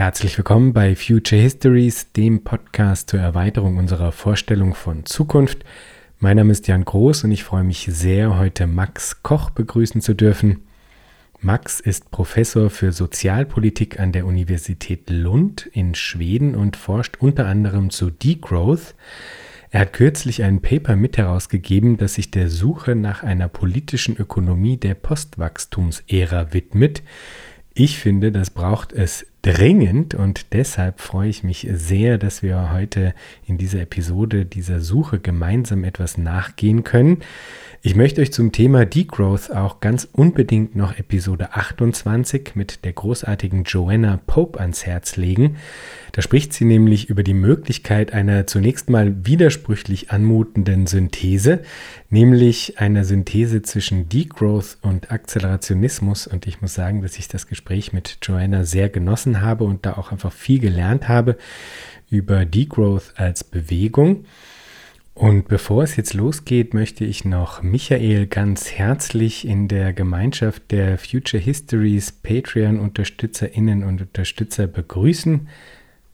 Herzlich willkommen bei Future Histories, dem Podcast zur Erweiterung unserer Vorstellung von Zukunft. Mein Name ist Jan Groß und ich freue mich sehr, heute Max Koch begrüßen zu dürfen. Max ist Professor für Sozialpolitik an der Universität Lund in Schweden und forscht unter anderem zu Degrowth. Er hat kürzlich ein Paper mit herausgegeben, das sich der Suche nach einer politischen Ökonomie der Postwachstumsära widmet. Ich finde, das braucht es dringend und deshalb freue ich mich sehr, dass wir heute in dieser Episode dieser Suche gemeinsam etwas nachgehen können. Ich möchte euch zum Thema Degrowth auch ganz unbedingt noch Episode 28 mit der großartigen Joanna Pope ans Herz legen. Da spricht sie nämlich über die Möglichkeit einer zunächst mal widersprüchlich anmutenden Synthese, nämlich einer Synthese zwischen Degrowth und Akzelerationismus. Und ich muss sagen, dass ich das Gespräch mit Joanna sehr genossen habe und da auch einfach viel gelernt habe über Degrowth als Bewegung. Und bevor es jetzt losgeht, möchte ich noch Michael ganz herzlich in der Gemeinschaft der Future Histories Patreon-Unterstützerinnen und Unterstützer begrüßen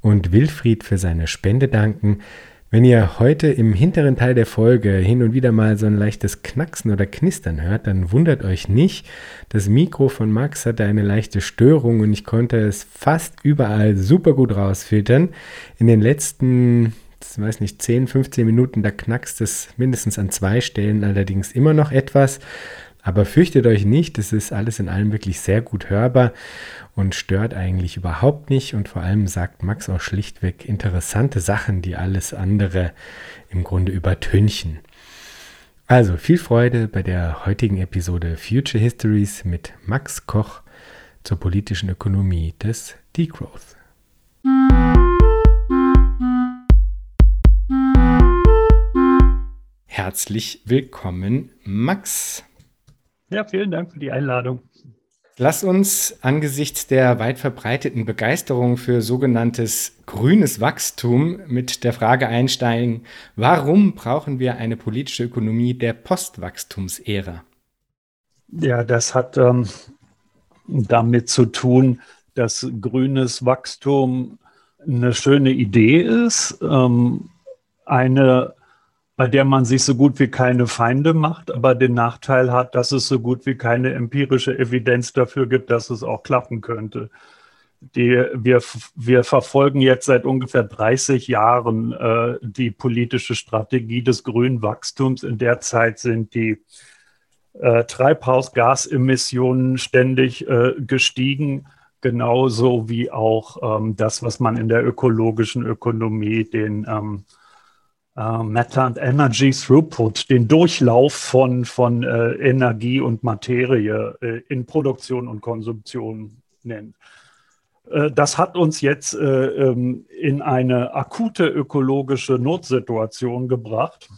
und Wilfried für seine Spende danken. Wenn ihr heute im hinteren Teil der Folge hin und wieder mal so ein leichtes Knacksen oder Knistern hört, dann wundert euch nicht. Das Mikro von Max hatte eine leichte Störung und ich konnte es fast überall super gut rausfiltern. In den letzten ich weiß nicht, 10, 15 Minuten, da knackst es mindestens an zwei Stellen allerdings immer noch etwas. Aber fürchtet euch nicht, es ist alles in allem wirklich sehr gut hörbar und stört eigentlich überhaupt nicht. Und vor allem sagt Max auch schlichtweg interessante Sachen, die alles andere im Grunde übertünchen. Also viel Freude bei der heutigen Episode Future Histories mit Max Koch zur politischen Ökonomie des Degrowth. Herzlich willkommen, Max. Ja, vielen Dank für die Einladung. Lass uns angesichts der weit verbreiteten Begeisterung für sogenanntes grünes Wachstum mit der Frage einsteigen, warum brauchen wir eine politische Ökonomie der Postwachstumsära? Ja, das hat ähm, damit zu tun, dass grünes Wachstum eine schöne Idee ist, ähm, eine bei der man sich so gut wie keine Feinde macht, aber den Nachteil hat, dass es so gut wie keine empirische Evidenz dafür gibt, dass es auch klappen könnte. Die, wir, wir verfolgen jetzt seit ungefähr 30 Jahren äh, die politische Strategie des grünen Wachstums. In der Zeit sind die äh, Treibhausgasemissionen ständig äh, gestiegen, genauso wie auch ähm, das, was man in der ökologischen Ökonomie den ähm, äh, Matter and Energy Throughput, den Durchlauf von, von äh, Energie und Materie äh, in Produktion und Konsumption nennt. Äh, das hat uns jetzt äh, ähm, in eine akute ökologische Notsituation gebracht.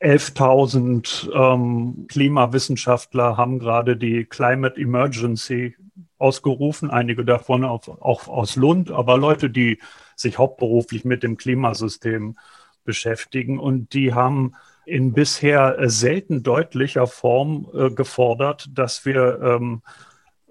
11.000 ähm, Klimawissenschaftler haben gerade die Climate Emergency ausgerufen, einige davon auch, auch aus Lund, aber Leute, die sich hauptberuflich mit dem Klimasystem äh, beschäftigen. Und die haben in bisher äh, selten deutlicher Form äh, gefordert, dass wir ähm,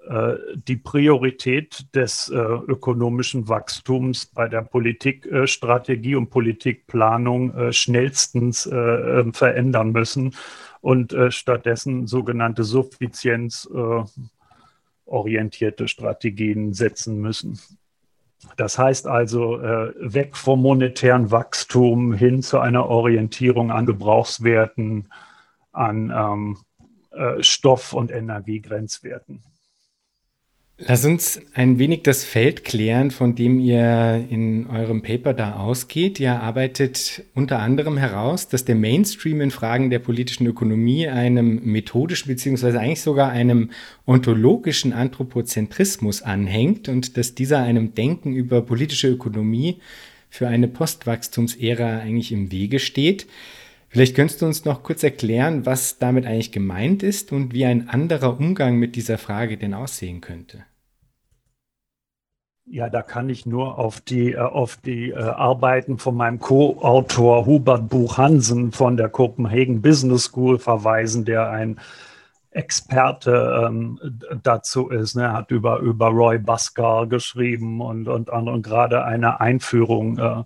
äh, die Priorität des äh, ökonomischen Wachstums bei der Politikstrategie und Politikplanung äh, schnellstens äh, ähm, verändern müssen und stattdessen sogenannte suffizienzorientierte Strategien setzen müssen. Das heißt also, äh, weg vom monetären Wachstum hin zu einer Orientierung an Gebrauchswerten, an ähm, äh, Stoff- und Energiegrenzwerten. Lass uns ein wenig das Feld klären, von dem ihr in eurem Paper da ausgeht. Ihr arbeitet unter anderem heraus, dass der Mainstream in Fragen der politischen Ökonomie einem methodischen beziehungsweise eigentlich sogar einem ontologischen Anthropozentrismus anhängt und dass dieser einem Denken über politische Ökonomie für eine Postwachstumsära eigentlich im Wege steht. Vielleicht könntest du uns noch kurz erklären, was damit eigentlich gemeint ist und wie ein anderer Umgang mit dieser Frage denn aussehen könnte. Ja, da kann ich nur auf die, äh, auf die äh, Arbeiten von meinem Co-Autor Hubert Buch Hansen von der Copenhagen Business School verweisen, der ein Experte ähm, dazu ist. Ne? Er hat über, über Roy Buskar geschrieben und, und, und gerade eine Einführung äh,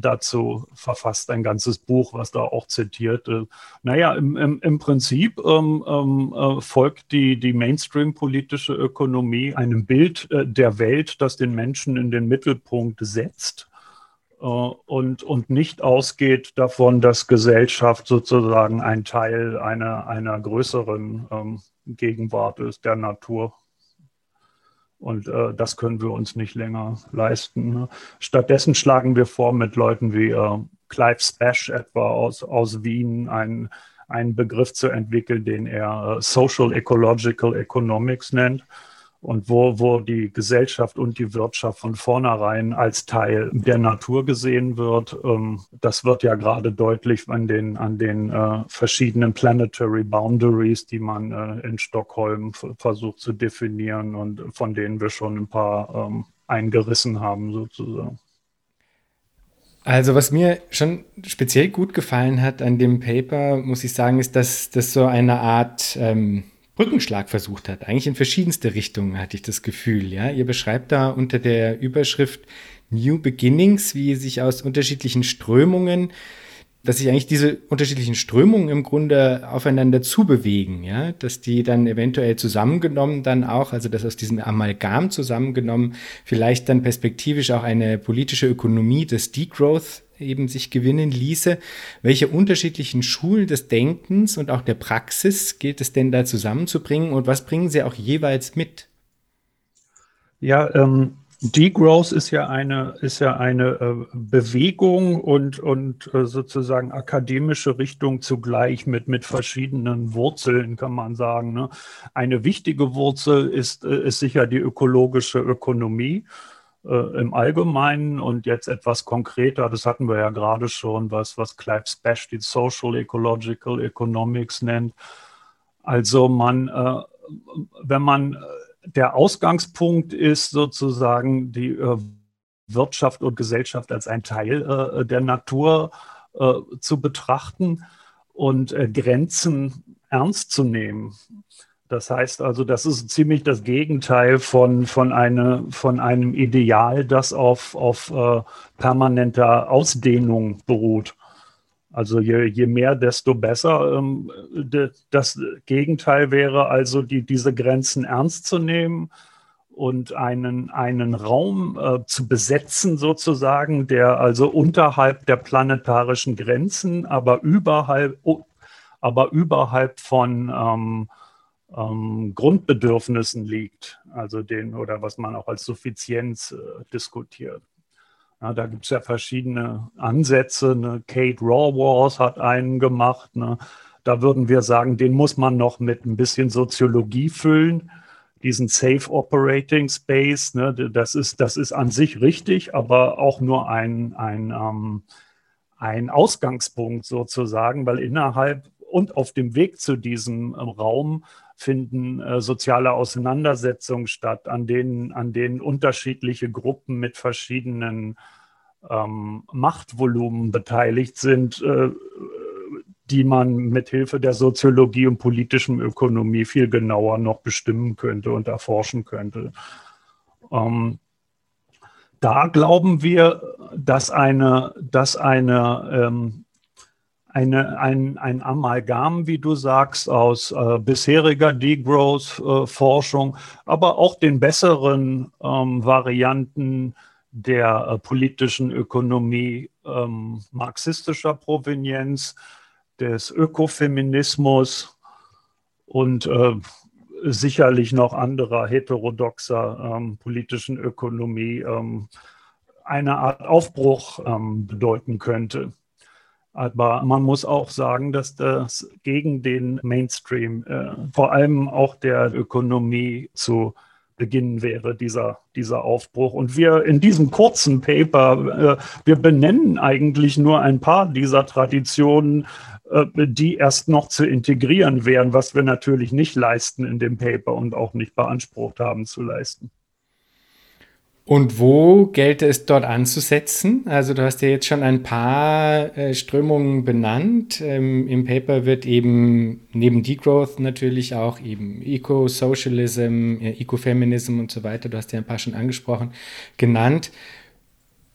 dazu verfasst, ein ganzes Buch, was da auch zitiert. Äh, naja, im, im, im Prinzip ähm, ähm, äh, folgt die, die Mainstream-politische Ökonomie einem Bild äh, der Welt, das den Menschen in den Mittelpunkt setzt äh, und, und nicht ausgeht davon, dass Gesellschaft sozusagen ein Teil einer, einer größeren ähm, Gegenwart ist, der Natur. Und äh, das können wir uns nicht länger leisten. Ne? Stattdessen schlagen wir vor, mit Leuten wie äh, Clive Spash etwa aus, aus Wien einen, einen Begriff zu entwickeln, den er äh, Social Ecological Economics nennt und wo, wo die Gesellschaft und die Wirtschaft von vornherein als Teil der Natur gesehen wird. Ähm, das wird ja gerade deutlich an den, an den äh, verschiedenen Planetary Boundaries, die man äh, in Stockholm versucht zu definieren und von denen wir schon ein paar ähm, eingerissen haben sozusagen. Also was mir schon speziell gut gefallen hat an dem Paper, muss ich sagen, ist, dass das so eine Art ähm, Brückenschlag versucht hat. Eigentlich in verschiedenste Richtungen hatte ich das Gefühl. Ja, ihr beschreibt da unter der Überschrift New Beginnings, wie sich aus unterschiedlichen Strömungen, dass sich eigentlich diese unterschiedlichen Strömungen im Grunde aufeinander zubewegen, ja, dass die dann eventuell zusammengenommen dann auch, also dass aus diesem Amalgam zusammengenommen vielleicht dann perspektivisch auch eine politische Ökonomie des Degrowth eben sich gewinnen ließe. Welche unterschiedlichen Schulen des Denkens und auch der Praxis gilt es denn da zusammenzubringen und was bringen sie auch jeweils mit? Ja, ähm, Degrowth ist ja eine, ist ja eine äh, Bewegung und, und äh, sozusagen akademische Richtung zugleich mit, mit verschiedenen Wurzeln, kann man sagen. Ne? Eine wichtige Wurzel ist, äh, ist sicher die ökologische Ökonomie äh, im Allgemeinen und jetzt etwas konkreter, das hatten wir ja gerade schon, was, was Clive Spash die Social Ecological Economics nennt. Also man, äh, wenn man, der Ausgangspunkt ist sozusagen die äh, Wirtschaft und Gesellschaft als ein Teil äh, der Natur äh, zu betrachten und Grenzen ernst zu nehmen. Das heißt also, das ist ziemlich das Gegenteil von, von, eine, von einem Ideal, das auf, auf äh, permanenter Ausdehnung beruht. Also je, je mehr, desto besser. Ähm, das Gegenteil wäre also, die, diese Grenzen ernst zu nehmen und einen, einen Raum äh, zu besetzen, sozusagen, der also unterhalb der planetarischen Grenzen, aber überhalb, aber überhalb von ähm, ähm, Grundbedürfnissen liegt, also den oder was man auch als Suffizienz äh, diskutiert. Ja, da gibt es ja verschiedene Ansätze. Ne? Kate Raworth hat einen gemacht. Ne? Da würden wir sagen, den muss man noch mit ein bisschen Soziologie füllen. Diesen Safe Operating Space, ne? das, ist, das ist an sich richtig, aber auch nur ein, ein, ähm, ein Ausgangspunkt sozusagen, weil innerhalb und auf dem Weg zu diesem ähm, Raum finden äh, soziale Auseinandersetzungen statt, an denen, an denen unterschiedliche Gruppen mit verschiedenen ähm, Machtvolumen beteiligt sind, äh, die man mit Hilfe der Soziologie und politischen Ökonomie viel genauer noch bestimmen könnte und erforschen könnte. Ähm, da glauben wir, dass eine, dass eine ähm, eine, ein, ein Amalgam, wie du sagst, aus äh, bisheriger Degrowth-Forschung, aber auch den besseren ähm, Varianten der äh, politischen Ökonomie ähm, marxistischer Provenienz, des Ökofeminismus und äh, sicherlich noch anderer heterodoxer ähm, politischen Ökonomie ähm, eine Art Aufbruch ähm, bedeuten könnte. Aber man muss auch sagen, dass das gegen den Mainstream, äh, vor allem auch der Ökonomie zu beginnen wäre, dieser, dieser Aufbruch. Und wir in diesem kurzen Paper, äh, wir benennen eigentlich nur ein paar dieser Traditionen, äh, die erst noch zu integrieren wären, was wir natürlich nicht leisten in dem Paper und auch nicht beansprucht haben zu leisten. Und wo gelte es dort anzusetzen? Also du hast ja jetzt schon ein paar äh, Strömungen benannt. Ähm, Im Paper wird eben neben Degrowth natürlich auch eben Eco-Socialism, äh, Ecofeminism und so weiter, du hast ja ein paar schon angesprochen, genannt.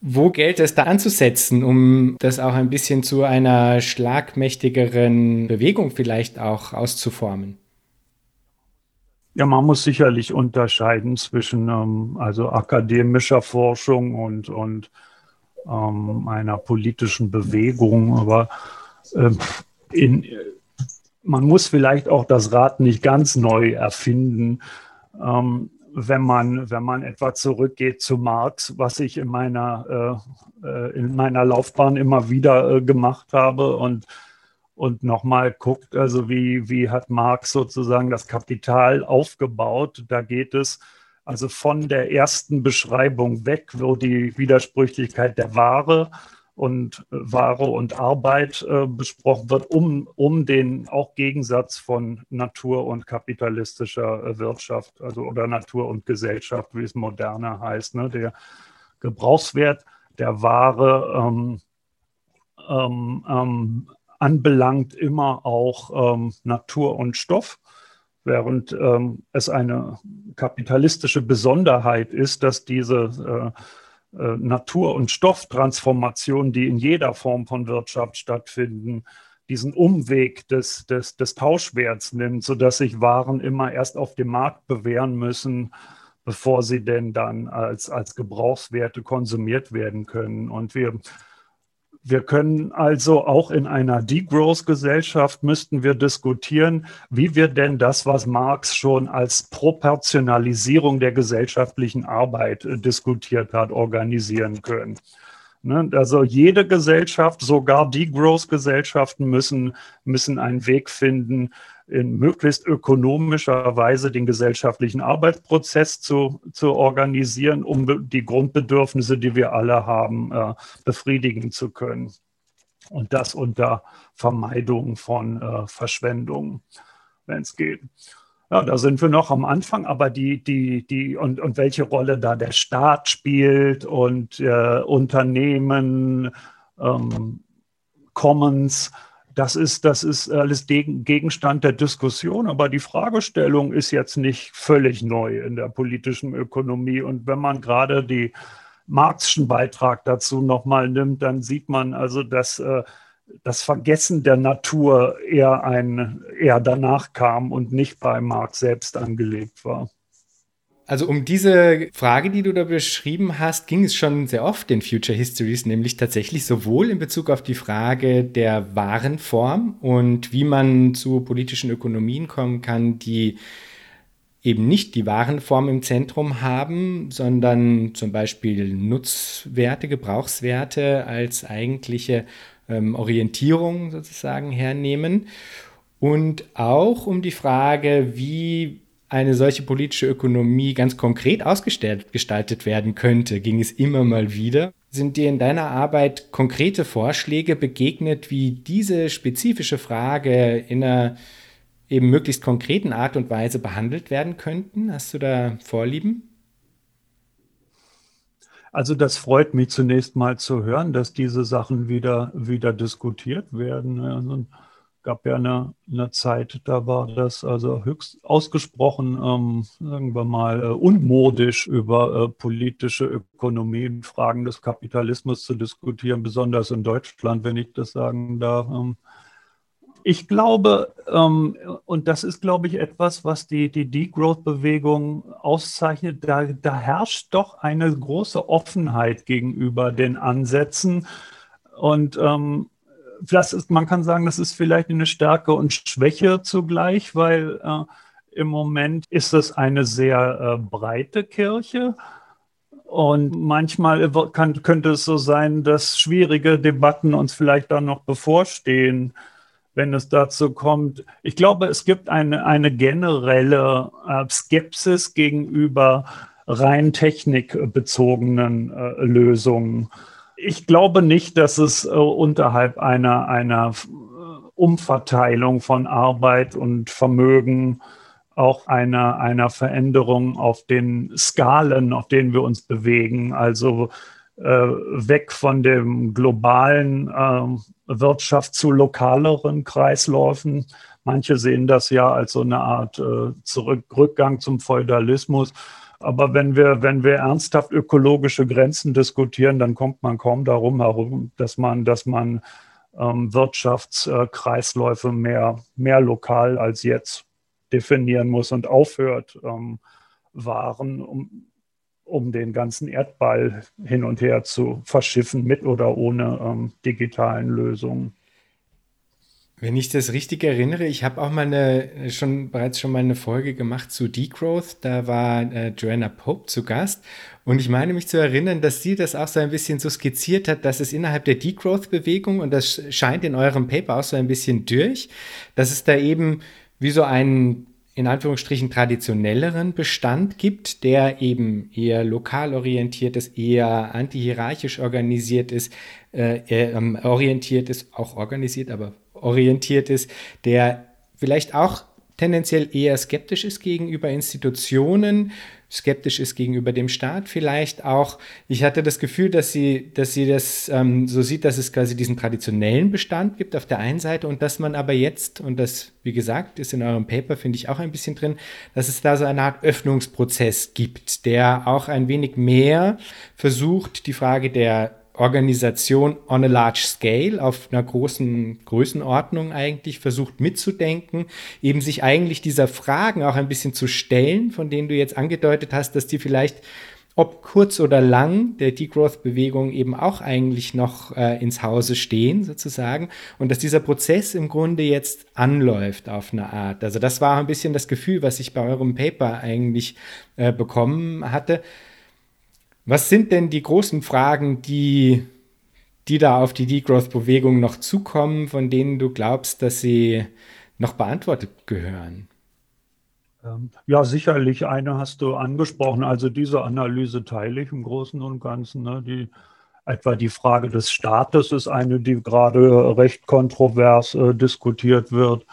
Wo gilt es da anzusetzen, um das auch ein bisschen zu einer schlagmächtigeren Bewegung vielleicht auch auszuformen? Ja, man muss sicherlich unterscheiden zwischen ähm, also akademischer Forschung und, und ähm, einer politischen Bewegung. Aber äh, in, man muss vielleicht auch das Rad nicht ganz neu erfinden. Ähm, wenn man, wenn man etwa zurückgeht zu Marx, was ich in meiner, äh, äh, in meiner Laufbahn immer wieder äh, gemacht habe und, und nochmal guckt, also wie, wie hat Marx sozusagen das Kapital aufgebaut. Da geht es also von der ersten Beschreibung weg, wo die Widersprüchlichkeit der Ware und äh, Ware und Arbeit äh, besprochen wird, um, um den auch Gegensatz von Natur und kapitalistischer äh, Wirtschaft, also oder Natur und Gesellschaft, wie es moderner heißt. Ne? Der Gebrauchswert der Ware ähm, ähm, ähm, anbelangt immer auch ähm, Natur und Stoff während ähm, es eine kapitalistische Besonderheit ist, dass diese äh, äh, Natur- und Stofftransformationen, die in jeder Form von Wirtschaft stattfinden, diesen Umweg des, des, des Tauschwerts nimmt, sodass sich Waren immer erst auf dem Markt bewähren müssen, bevor sie denn dann als, als Gebrauchswerte konsumiert werden können. Und wir wir können also auch in einer Degrowth-Gesellschaft müssten wir diskutieren, wie wir denn das, was Marx schon als Proportionalisierung der gesellschaftlichen Arbeit äh, diskutiert hat, organisieren können. Ne? Also jede Gesellschaft, sogar Degrowth-Gesellschaften müssen, müssen einen Weg finden, in möglichst ökonomischer Weise den gesellschaftlichen Arbeitsprozess zu, zu organisieren, um die Grundbedürfnisse, die wir alle haben, äh, befriedigen zu können. Und das unter Vermeidung von äh, Verschwendung, wenn es geht. Ja, da sind wir noch am Anfang, aber die, die, die, und, und welche Rolle da der Staat spielt und äh, Unternehmen, ähm, Commons, das ist, das ist alles Gegenstand der Diskussion, aber die Fragestellung ist jetzt nicht völlig neu in der politischen Ökonomie. Und wenn man gerade die Marxischen Beitrag dazu nochmal nimmt, dann sieht man also, dass äh, das Vergessen der Natur eher, ein, eher danach kam und nicht bei Marx selbst angelegt war. Also um diese Frage, die du da beschrieben hast, ging es schon sehr oft in Future Histories, nämlich tatsächlich sowohl in Bezug auf die Frage der Warenform und wie man zu politischen Ökonomien kommen kann, die eben nicht die Warenform im Zentrum haben, sondern zum Beispiel Nutzwerte, Gebrauchswerte als eigentliche ähm, Orientierung sozusagen hernehmen. Und auch um die Frage, wie eine solche politische Ökonomie ganz konkret ausgestaltet werden könnte, ging es immer mal wieder. Sind dir in deiner Arbeit konkrete Vorschläge begegnet, wie diese spezifische Frage in einer eben möglichst konkreten Art und Weise behandelt werden könnten? Hast du da Vorlieben? Also das freut mich zunächst mal zu hören, dass diese Sachen wieder, wieder diskutiert werden. Also gab ja eine, eine Zeit, da war das also höchst ausgesprochen, ähm, sagen wir mal, äh, unmodisch über äh, politische Ökonomie, Fragen des Kapitalismus zu diskutieren, besonders in Deutschland, wenn ich das sagen darf. Ähm, ich glaube, ähm, und das ist, glaube ich, etwas, was die, die Degrowth-Bewegung auszeichnet, da, da herrscht doch eine große Offenheit gegenüber den Ansätzen. Und ähm, das ist, man kann sagen, das ist vielleicht eine Stärke und Schwäche zugleich, weil äh, im Moment ist es eine sehr äh, breite Kirche. Und manchmal kann, könnte es so sein, dass schwierige Debatten uns vielleicht dann noch bevorstehen, wenn es dazu kommt. Ich glaube, es gibt eine, eine generelle äh, Skepsis gegenüber rein technikbezogenen äh, Lösungen ich glaube nicht, dass es äh, unterhalb einer, einer äh, Umverteilung von Arbeit und Vermögen auch einer, einer Veränderung auf den Skalen, auf denen wir uns bewegen. Also äh, weg von dem globalen äh, Wirtschaft zu lokaleren Kreisläufen. Manche sehen das ja als so eine Art äh, Zurück Rückgang zum Feudalismus. Aber wenn wir, wenn wir ernsthaft ökologische Grenzen diskutieren, dann kommt man kaum darum herum, dass man, dass man ähm, Wirtschaftskreisläufe mehr, mehr lokal als jetzt definieren muss und aufhört, ähm, Waren um, um den ganzen Erdball hin und her zu verschiffen, mit oder ohne ähm, digitalen Lösungen. Wenn ich das richtig erinnere, ich habe auch mal eine, schon bereits schon mal eine Folge gemacht zu Degrowth. Da war äh, Joanna Pope zu Gast. Und ich meine mich zu erinnern, dass sie das auch so ein bisschen so skizziert hat, dass es innerhalb der Degrowth-Bewegung, und das scheint in eurem Paper auch so ein bisschen durch, dass es da eben wie so einen in Anführungsstrichen traditionelleren Bestand gibt, der eben eher lokal orientiert ist, eher antihierarchisch organisiert ist, äh, ähm, orientiert ist, auch organisiert, aber orientiert ist, der vielleicht auch tendenziell eher skeptisch ist gegenüber Institutionen, skeptisch ist gegenüber dem Staat vielleicht auch. Ich hatte das Gefühl, dass sie, dass sie das ähm, so sieht, dass es quasi diesen traditionellen Bestand gibt auf der einen Seite und dass man aber jetzt, und das, wie gesagt, ist in eurem Paper, finde ich auch ein bisschen drin, dass es da so eine Art Öffnungsprozess gibt, der auch ein wenig mehr versucht, die Frage der Organisation on a large scale, auf einer großen Größenordnung eigentlich versucht mitzudenken, eben sich eigentlich dieser Fragen auch ein bisschen zu stellen, von denen du jetzt angedeutet hast, dass die vielleicht ob kurz oder lang der Degrowth-Bewegung eben auch eigentlich noch äh, ins Hause stehen, sozusagen, und dass dieser Prozess im Grunde jetzt anläuft auf eine Art. Also das war ein bisschen das Gefühl, was ich bei eurem Paper eigentlich äh, bekommen hatte. Was sind denn die großen Fragen, die, die da auf die Degrowth-Bewegung noch zukommen, von denen du glaubst, dass sie noch beantwortet gehören? Ähm, ja, sicherlich eine hast du angesprochen. Also diese Analyse teile ich im Großen und Ganzen. Ne? Die, etwa die Frage des Staates ist eine, die gerade recht kontrovers äh, diskutiert wird.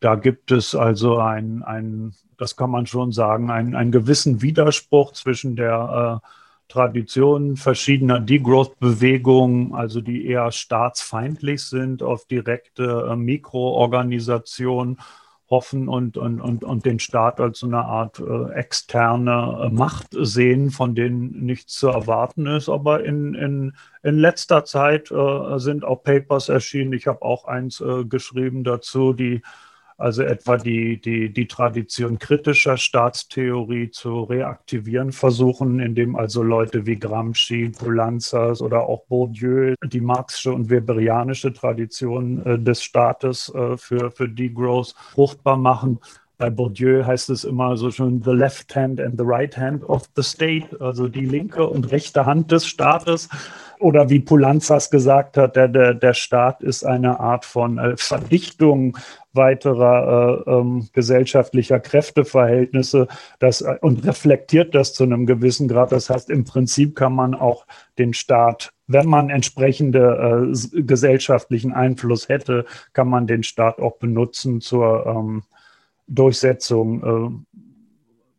Da gibt es also ein, ein, das kann man schon sagen, einen, gewissen Widerspruch zwischen der äh, Traditionen verschiedener Degrowth-Bewegungen, also die eher staatsfeindlich sind, auf direkte äh, Mikroorganisationen hoffen und, und, und, und den Staat als so eine Art äh, externe äh, Macht sehen, von denen nichts zu erwarten ist. Aber in, in, in letzter Zeit sind auch Papers erschienen. Ich habe auch eins geschrieben dazu, die also etwa die, die, die Tradition kritischer Staatstheorie zu reaktivieren versuchen, indem also Leute wie Gramsci, Poulanzas oder auch Bourdieu die marxische und weberianische Tradition äh, des Staates äh, für, für Degrowth fruchtbar machen. Bei Bourdieu heißt es immer so schön the left hand and the right hand of the state, also die linke und rechte Hand des Staates. Oder wie Poulanzas gesagt hat, der, der, der Staat ist eine Art von äh, Verdichtung weiterer äh, ähm, gesellschaftlicher Kräfteverhältnisse das, äh, und reflektiert das zu einem gewissen Grad. Das heißt, im Prinzip kann man auch den Staat, wenn man entsprechende äh, gesellschaftlichen Einfluss hätte, kann man den Staat auch benutzen zur ähm, Durchsetzung äh,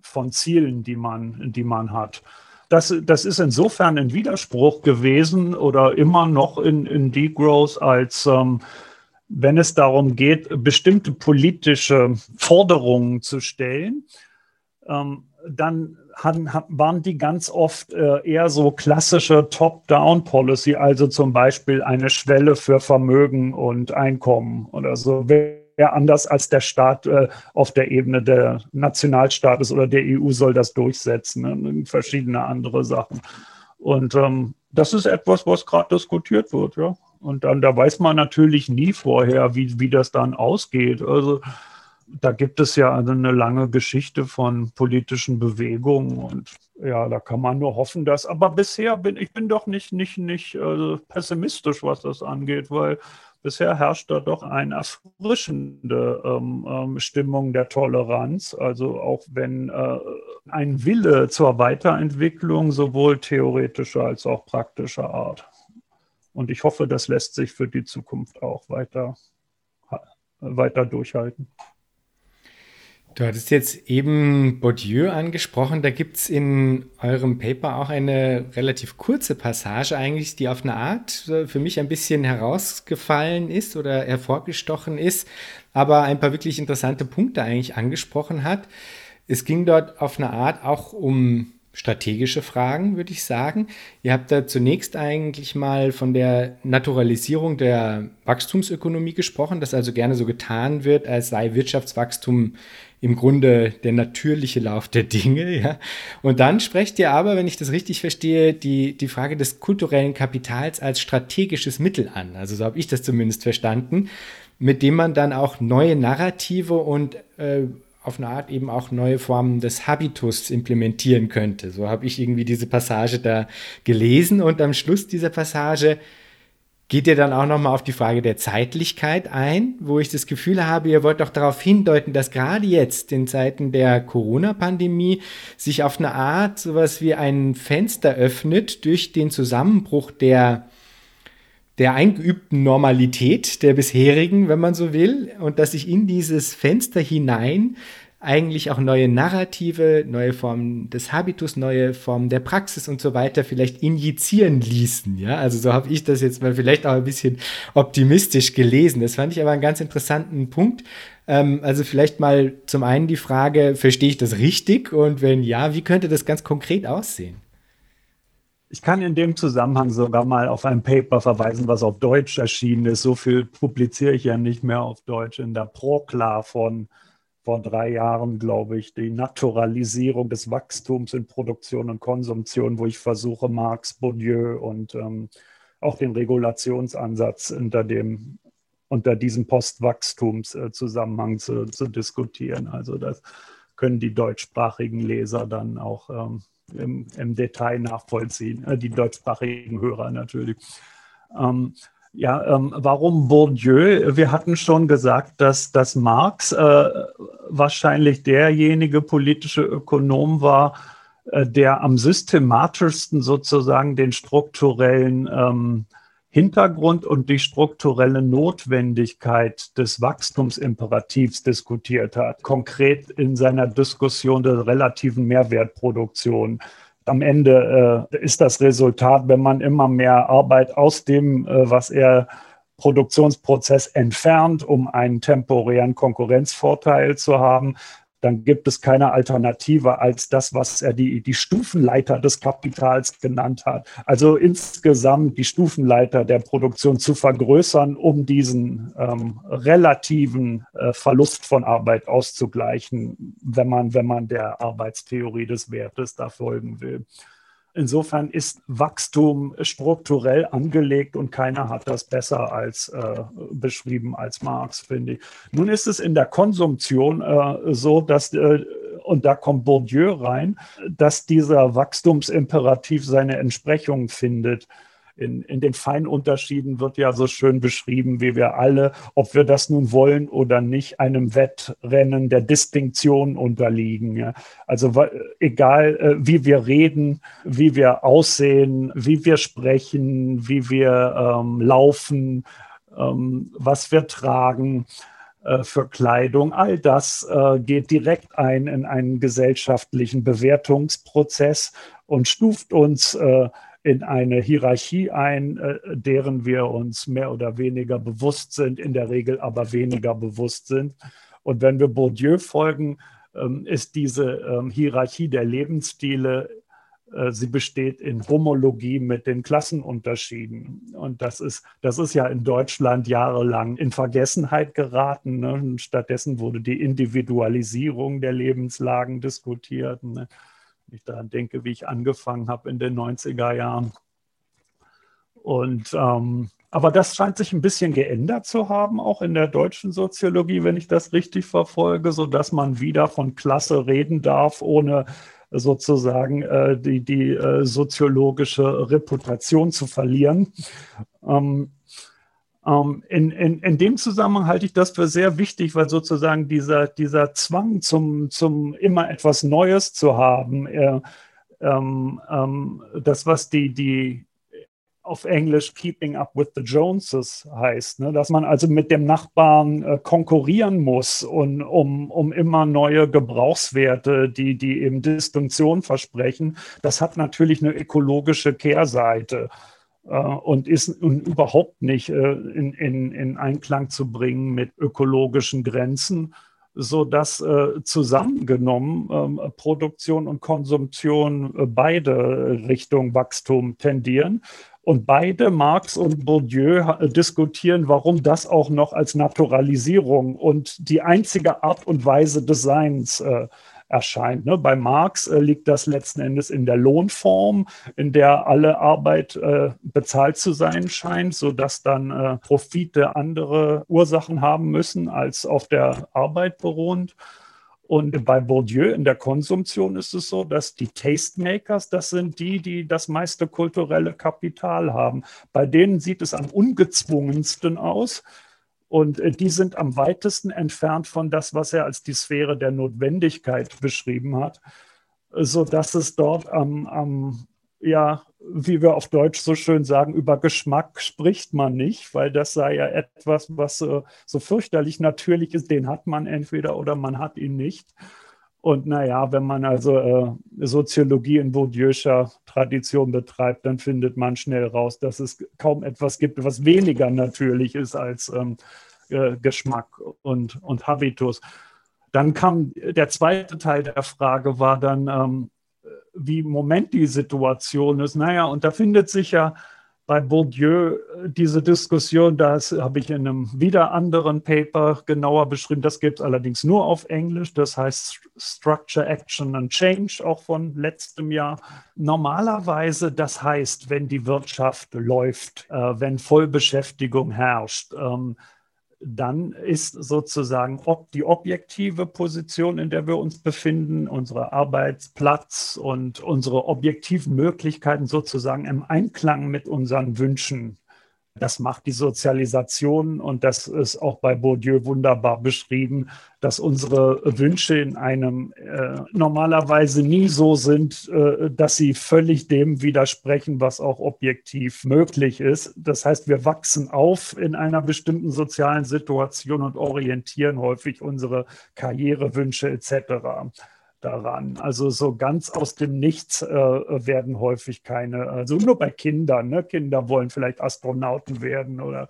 von Zielen, die man, die man hat. Das, das ist insofern ein Widerspruch gewesen oder immer noch in, in Degrowth als ähm, wenn es darum geht, bestimmte politische Forderungen zu stellen, ähm, dann haben, waren die ganz oft äh, eher so klassische Top-Down-Policy, also zum Beispiel eine Schwelle für Vermögen und Einkommen oder so. Wer anders als der Staat äh, auf der Ebene der Nationalstaates oder der EU soll das durchsetzen, ne? verschiedene andere Sachen. Und ähm, das ist etwas, was gerade diskutiert wird, ja. Und dann, da weiß man natürlich nie vorher, wie, wie das dann ausgeht. Also da gibt es ja eine lange Geschichte von politischen Bewegungen und ja, da kann man nur hoffen, dass. Aber bisher bin ich bin doch nicht, nicht, nicht also pessimistisch, was das angeht, weil bisher herrscht da doch eine erfrischende ähm, ähm, Stimmung der Toleranz. Also auch wenn äh, ein Wille zur Weiterentwicklung sowohl theoretischer als auch praktischer Art. Und ich hoffe, das lässt sich für die Zukunft auch weiter, weiter durchhalten. Du hattest jetzt eben Bourdieu angesprochen. Da gibt es in eurem Paper auch eine relativ kurze Passage eigentlich, die auf eine Art für mich ein bisschen herausgefallen ist oder hervorgestochen ist, aber ein paar wirklich interessante Punkte eigentlich angesprochen hat. Es ging dort auf eine Art auch um strategische Fragen, würde ich sagen. Ihr habt da zunächst eigentlich mal von der Naturalisierung der Wachstumsökonomie gesprochen, dass also gerne so getan wird, als sei Wirtschaftswachstum im Grunde der natürliche Lauf der Dinge. Ja? Und dann sprecht ihr aber, wenn ich das richtig verstehe, die, die Frage des kulturellen Kapitals als strategisches Mittel an. Also so habe ich das zumindest verstanden, mit dem man dann auch neue Narrative und äh, auf eine Art eben auch neue Formen des Habitus implementieren könnte. So habe ich irgendwie diese Passage da gelesen und am Schluss dieser Passage geht ihr dann auch nochmal auf die Frage der Zeitlichkeit ein, wo ich das Gefühl habe, ihr wollt doch darauf hindeuten, dass gerade jetzt in Zeiten der Corona-Pandemie sich auf eine Art sowas wie ein Fenster öffnet durch den Zusammenbruch der der eingeübten Normalität der bisherigen, wenn man so will, und dass sich in dieses Fenster hinein eigentlich auch neue Narrative, neue Formen des Habitus, neue Formen der Praxis und so weiter vielleicht injizieren ließen. Ja, also so habe ich das jetzt mal vielleicht auch ein bisschen optimistisch gelesen. Das fand ich aber einen ganz interessanten Punkt. Ähm, also vielleicht mal zum einen die Frage, verstehe ich das richtig? Und wenn ja, wie könnte das ganz konkret aussehen? Ich kann in dem Zusammenhang sogar mal auf ein Paper verweisen, was auf Deutsch erschienen ist. So viel publiziere ich ja nicht mehr auf Deutsch. In der Prokla von vor drei Jahren, glaube ich, die Naturalisierung des Wachstums in Produktion und Konsumtion, wo ich versuche, Marx, Bourdieu und ähm, auch den Regulationsansatz unter, dem, unter diesem Postwachstumszusammenhang zu, zu diskutieren. Also das können die deutschsprachigen Leser dann auch ähm, im, im Detail nachvollziehen, äh, die deutschsprachigen Hörer natürlich. Ähm, ja, ähm, warum Bourdieu? Wir hatten schon gesagt, dass, dass Marx äh, wahrscheinlich derjenige politische Ökonom war, äh, der am systematischsten sozusagen den strukturellen ähm, Hintergrund und die strukturelle Notwendigkeit des Wachstumsimperativs diskutiert hat, konkret in seiner Diskussion der relativen Mehrwertproduktion. Am Ende äh, ist das Resultat, wenn man immer mehr Arbeit aus dem, äh, was er Produktionsprozess entfernt, um einen temporären Konkurrenzvorteil zu haben, dann gibt es keine Alternative als das, was er die, die Stufenleiter des Kapitals genannt hat. Also insgesamt die Stufenleiter der Produktion zu vergrößern, um diesen ähm, relativen äh, Verlust von Arbeit auszugleichen, wenn man, wenn man der Arbeitstheorie des Wertes da folgen will. Insofern ist Wachstum strukturell angelegt und keiner hat das besser als äh, beschrieben als Marx, finde ich. Nun ist es in der Konsumption äh, so, dass, äh, und da kommt Bourdieu rein, dass dieser Wachstumsimperativ seine Entsprechung findet in, in den Feinunterschieden wird ja so schön beschrieben, wie wir alle, ob wir das nun wollen oder nicht, einem Wettrennen der Distinktion unterliegen. Also egal, äh, wie wir reden, wie wir aussehen, wie wir sprechen, wie wir ähm, laufen, ähm, was wir tragen äh, für Kleidung. All das äh, geht direkt ein in einen gesellschaftlichen Bewertungsprozess und stuft uns äh, in eine Hierarchie ein, äh, deren wir uns mehr oder weniger bewusst sind, in der Regel aber weniger bewusst sind. Und wenn wir Bourdieu folgen, ähm, ist diese ähm, Hierarchie der Lebensstile, äh, sie besteht in Homologie mit den Klassenunterschieden. Und das ist, das ist ja in Deutschland jahrelang in Vergessenheit geraten. Ne? Stattdessen wurde die Individualisierung der Lebenslagen diskutiert. Ne? Ich daran denke, wie ich angefangen habe in den 90er Jahren. Und ähm, aber das scheint sich ein bisschen geändert zu haben, auch in der deutschen Soziologie, wenn ich das richtig verfolge, sodass man wieder von Klasse reden darf, ohne sozusagen äh, die, die äh, soziologische Reputation zu verlieren. Ähm, in, in, in dem Zusammenhang halte ich das für sehr wichtig, weil sozusagen dieser, dieser Zwang zum, zum immer etwas Neues zu haben, äh, ähm, ähm, das, was die, die auf Englisch Keeping Up with the Joneses heißt, ne? dass man also mit dem Nachbarn äh, konkurrieren muss und, um, um immer neue Gebrauchswerte, die, die eben Distinktion versprechen. Das hat natürlich eine ökologische Kehrseite und ist überhaupt nicht äh, in, in, in Einklang zu bringen mit ökologischen Grenzen so dass äh, zusammengenommen ähm, Produktion und Konsumption äh, beide Richtung Wachstum tendieren. Und beide, Marx und Bourdieu, diskutieren, warum das auch noch als Naturalisierung und die einzige Art und Weise des Seins äh, erscheint. Ne? Bei Marx äh, liegt das letzten Endes in der Lohnform, in der alle Arbeit äh, bezahlt zu sein scheint, sodass dann äh, Profite andere Ursachen haben müssen als auf der Arbeit beruhend. Und bei Bourdieu in der Konsumtion ist es so, dass die Tastemakers, das sind die, die das meiste kulturelle Kapital haben. Bei denen sieht es am ungezwungensten aus. Und äh, die sind am weitesten entfernt von das, was er als die Sphäre der Notwendigkeit beschrieben hat, sodass es dort am, am ja, wie wir auf Deutsch so schön sagen, über Geschmack spricht man nicht, weil das sei ja etwas, was so, so fürchterlich natürlich ist. Den hat man entweder oder man hat ihn nicht. Und naja, wenn man also äh, Soziologie in Bourdieu'scher Tradition betreibt, dann findet man schnell raus, dass es kaum etwas gibt, was weniger natürlich ist als ähm, äh, Geschmack und, und Habitus. Dann kam der zweite Teil der Frage, war dann, ähm, wie im Moment die Situation ist. Naja, und da findet sich ja bei Bourdieu äh, diese Diskussion, das habe ich in einem wieder anderen Paper genauer beschrieben. Das gibt es allerdings nur auf Englisch. Das heißt Structure, Action and Change, auch von letztem Jahr. Normalerweise, das heißt, wenn die Wirtschaft läuft, äh, wenn Vollbeschäftigung herrscht, ähm, dann ist sozusagen ob die objektive Position, in der wir uns befinden, unser Arbeitsplatz und unsere objektiven Möglichkeiten sozusagen im Einklang mit unseren Wünschen das macht die Sozialisation und das ist auch bei Bourdieu wunderbar beschrieben, dass unsere Wünsche in einem äh, normalerweise nie so sind, äh, dass sie völlig dem widersprechen, was auch objektiv möglich ist. Das heißt, wir wachsen auf in einer bestimmten sozialen Situation und orientieren häufig unsere Karrierewünsche etc daran. Also so ganz aus dem Nichts äh, werden häufig keine, also nur bei Kindern. Ne? Kinder wollen vielleicht Astronauten werden oder,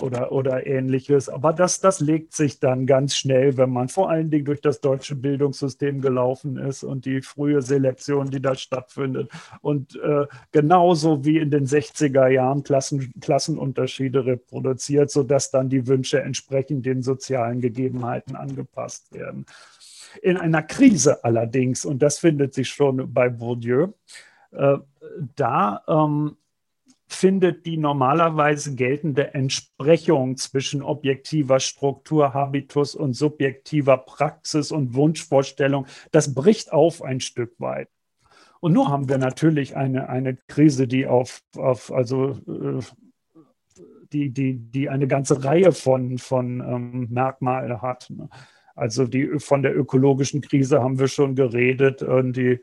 oder, oder ähnliches. Aber das, das legt sich dann ganz schnell, wenn man vor allen Dingen durch das deutsche Bildungssystem gelaufen ist und die frühe Selektion, die da stattfindet. Und äh, genauso wie in den 60er Jahren Klassen, Klassenunterschiede reproduziert, sodass dann die Wünsche entsprechend den sozialen Gegebenheiten angepasst werden. In einer Krise allerdings, und das findet sich schon bei Bourdieu, äh, da ähm, findet die normalerweise geltende Entsprechung zwischen objektiver Struktur, Habitus und subjektiver Praxis und Wunschvorstellung, das bricht auf ein Stück weit. Und nur haben wir natürlich eine, eine Krise, die auf, auf also äh, die, die, die eine ganze Reihe von, von ähm, Merkmalen hat. Ne? Also die, von der ökologischen Krise haben wir schon geredet. Die,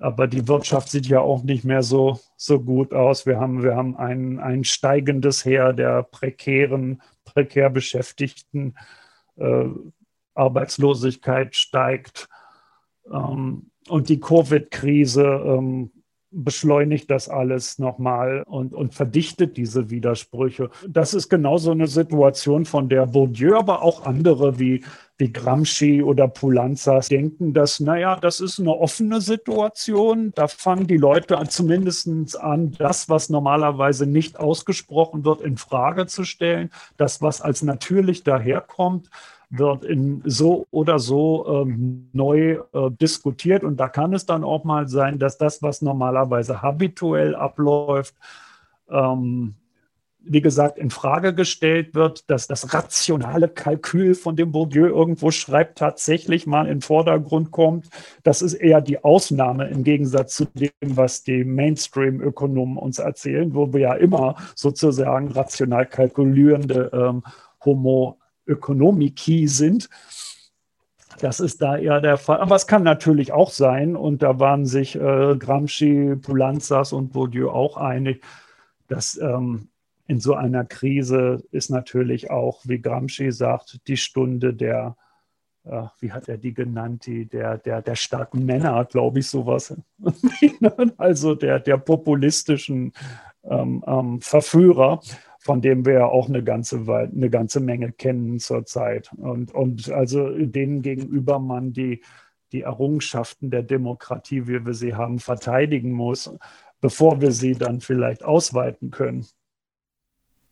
aber die Wirtschaft sieht ja auch nicht mehr so, so gut aus. Wir haben, wir haben ein, ein steigendes Heer der prekären, prekär Beschäftigten. Äh, Arbeitslosigkeit steigt. Ähm, und die Covid-Krise ähm, beschleunigt das alles nochmal und, und verdichtet diese Widersprüche. Das ist genau so eine Situation, von der Bourdieu, aber auch andere wie, wie Gramsci oder Pulanzas denken, dass, naja, das ist eine offene Situation. Da fangen die Leute zumindest an, das, was normalerweise nicht ausgesprochen wird, in Frage zu stellen. Das, was als natürlich daherkommt wird in so oder so ähm, neu äh, diskutiert. Und da kann es dann auch mal sein, dass das, was normalerweise habituell abläuft, ähm, wie gesagt, in Frage gestellt wird, dass das rationale Kalkül, von dem Bourdieu irgendwo schreibt, tatsächlich mal in den Vordergrund kommt. Das ist eher die Ausnahme im Gegensatz zu dem, was die Mainstream-Ökonomen uns erzählen, wo wir ja immer sozusagen rational kalkulierende ähm, Homo Ökonomiki sind. Das ist da eher der Fall. Aber es kann natürlich auch sein, und da waren sich äh, Gramsci, Poulanzas und Bourdieu auch einig, dass ähm, in so einer Krise ist natürlich auch, wie Gramsci sagt, die Stunde der, äh, wie hat er die genannt, die, der, der, der starken Männer, glaube ich, sowas. also der, der populistischen ähm, ähm, Verführer, von dem wir ja auch eine ganze, eine ganze Menge kennen zurzeit. Und, und also denen gegenüber man die, die Errungenschaften der Demokratie, wie wir sie haben, verteidigen muss, bevor wir sie dann vielleicht ausweiten können.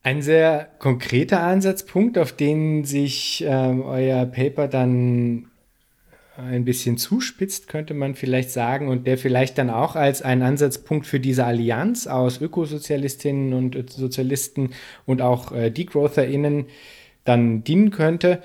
Ein sehr konkreter Ansatzpunkt, auf den sich ähm, euer Paper dann ein bisschen zuspitzt, könnte man vielleicht sagen, und der vielleicht dann auch als ein Ansatzpunkt für diese Allianz aus Ökosozialistinnen und Sozialisten und auch äh, DegrowtherInnen dann dienen könnte,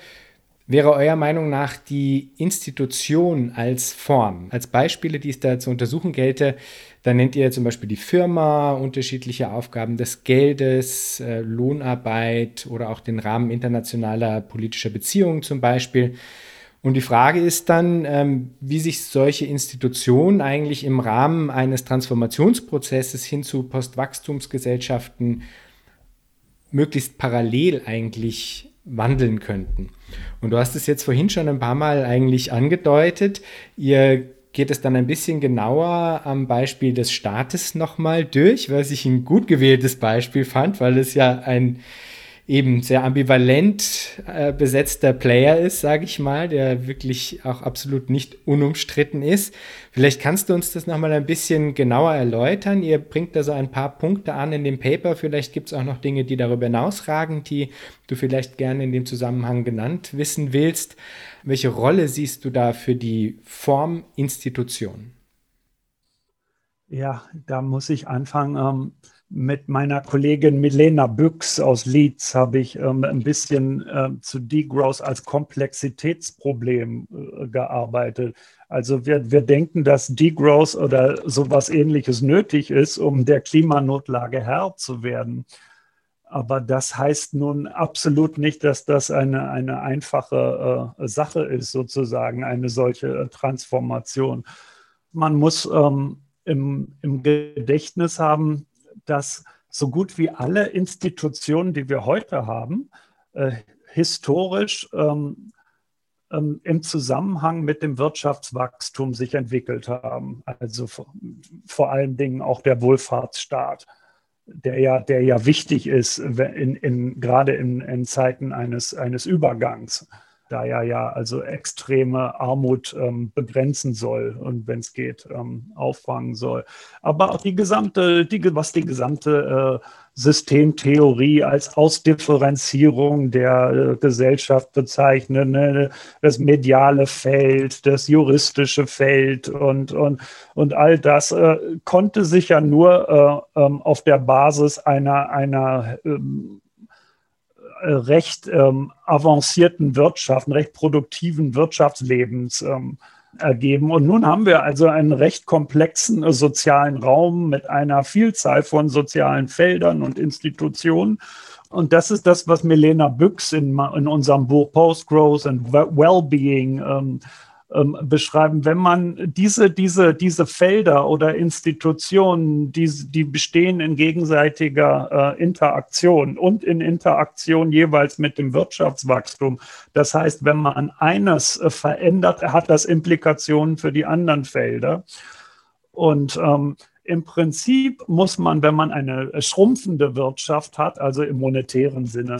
wäre eurer Meinung nach die Institution als Form, als Beispiele, die es da zu untersuchen gelte, da nennt ihr zum Beispiel die Firma, unterschiedliche Aufgaben des Geldes, äh, Lohnarbeit oder auch den Rahmen internationaler politischer Beziehungen zum Beispiel. Und die Frage ist dann, ähm, wie sich solche Institutionen eigentlich im Rahmen eines Transformationsprozesses hin zu Postwachstumsgesellschaften möglichst parallel eigentlich wandeln könnten. Und du hast es jetzt vorhin schon ein paar Mal eigentlich angedeutet. Ihr geht es dann ein bisschen genauer am Beispiel des Staates nochmal durch, was ich ein gut gewähltes Beispiel fand, weil es ja ein eben sehr ambivalent äh, besetzter Player ist, sage ich mal, der wirklich auch absolut nicht unumstritten ist. Vielleicht kannst du uns das nochmal ein bisschen genauer erläutern. Ihr bringt da so ein paar Punkte an in dem Paper. Vielleicht gibt es auch noch Dinge, die darüber hinausragen, die du vielleicht gerne in dem Zusammenhang genannt wissen willst. Welche Rolle siehst du da für die Forminstitution? Ja, da muss ich anfangen. Ähm mit meiner Kollegin Milena Büchs aus Leeds habe ich ähm, ein bisschen äh, zu Degrowth als Komplexitätsproblem äh, gearbeitet. Also wir, wir denken, dass Degrowth oder sowas ähnliches nötig ist, um der Klimanotlage Herr zu werden. Aber das heißt nun absolut nicht, dass das eine, eine einfache äh, Sache ist, sozusagen, eine solche äh, Transformation. Man muss ähm, im, im Gedächtnis haben, dass so gut wie alle Institutionen, die wir heute haben, äh, historisch ähm, ähm, im Zusammenhang mit dem Wirtschaftswachstum sich entwickelt haben. Also vor, allen Dingen auch der Wohlfahrtsstaat, der ja, der ja wichtig ist, in, in, gerade in, in Zeiten eines, eines Übergangs da er ja also extreme Armut ähm, begrenzen soll und wenn es geht, ähm, auffangen soll. Aber auch die gesamte, die, was die gesamte äh, Systemtheorie als Ausdifferenzierung der äh, Gesellschaft bezeichnet, ne? das mediale Feld, das juristische Feld und, und, und all das äh, konnte sich ja nur äh, ähm, auf der Basis einer, einer ähm, äh, recht ähm, avancierten Wirtschaften, recht produktiven Wirtschaftslebens ähm, ergeben. Und nun haben wir also einen recht komplexen äh, sozialen Raum mit einer Vielzahl von sozialen Feldern und Institutionen. Und das ist das, was Milena Büchs in, in unserem Buch Post-Growth and Wellbeing ähm, ähm, beschreiben. Wenn man diese, diese, diese Felder oder Institutionen, die, die bestehen in gegenseitiger äh, Interaktion und in Interaktion jeweils mit dem Wirtschaftswachstum. Das heißt, wenn man eines äh, verändert, hat das Implikationen für die anderen Felder. Und ähm, im Prinzip muss man, wenn man eine schrumpfende Wirtschaft hat, also im monetären Sinne,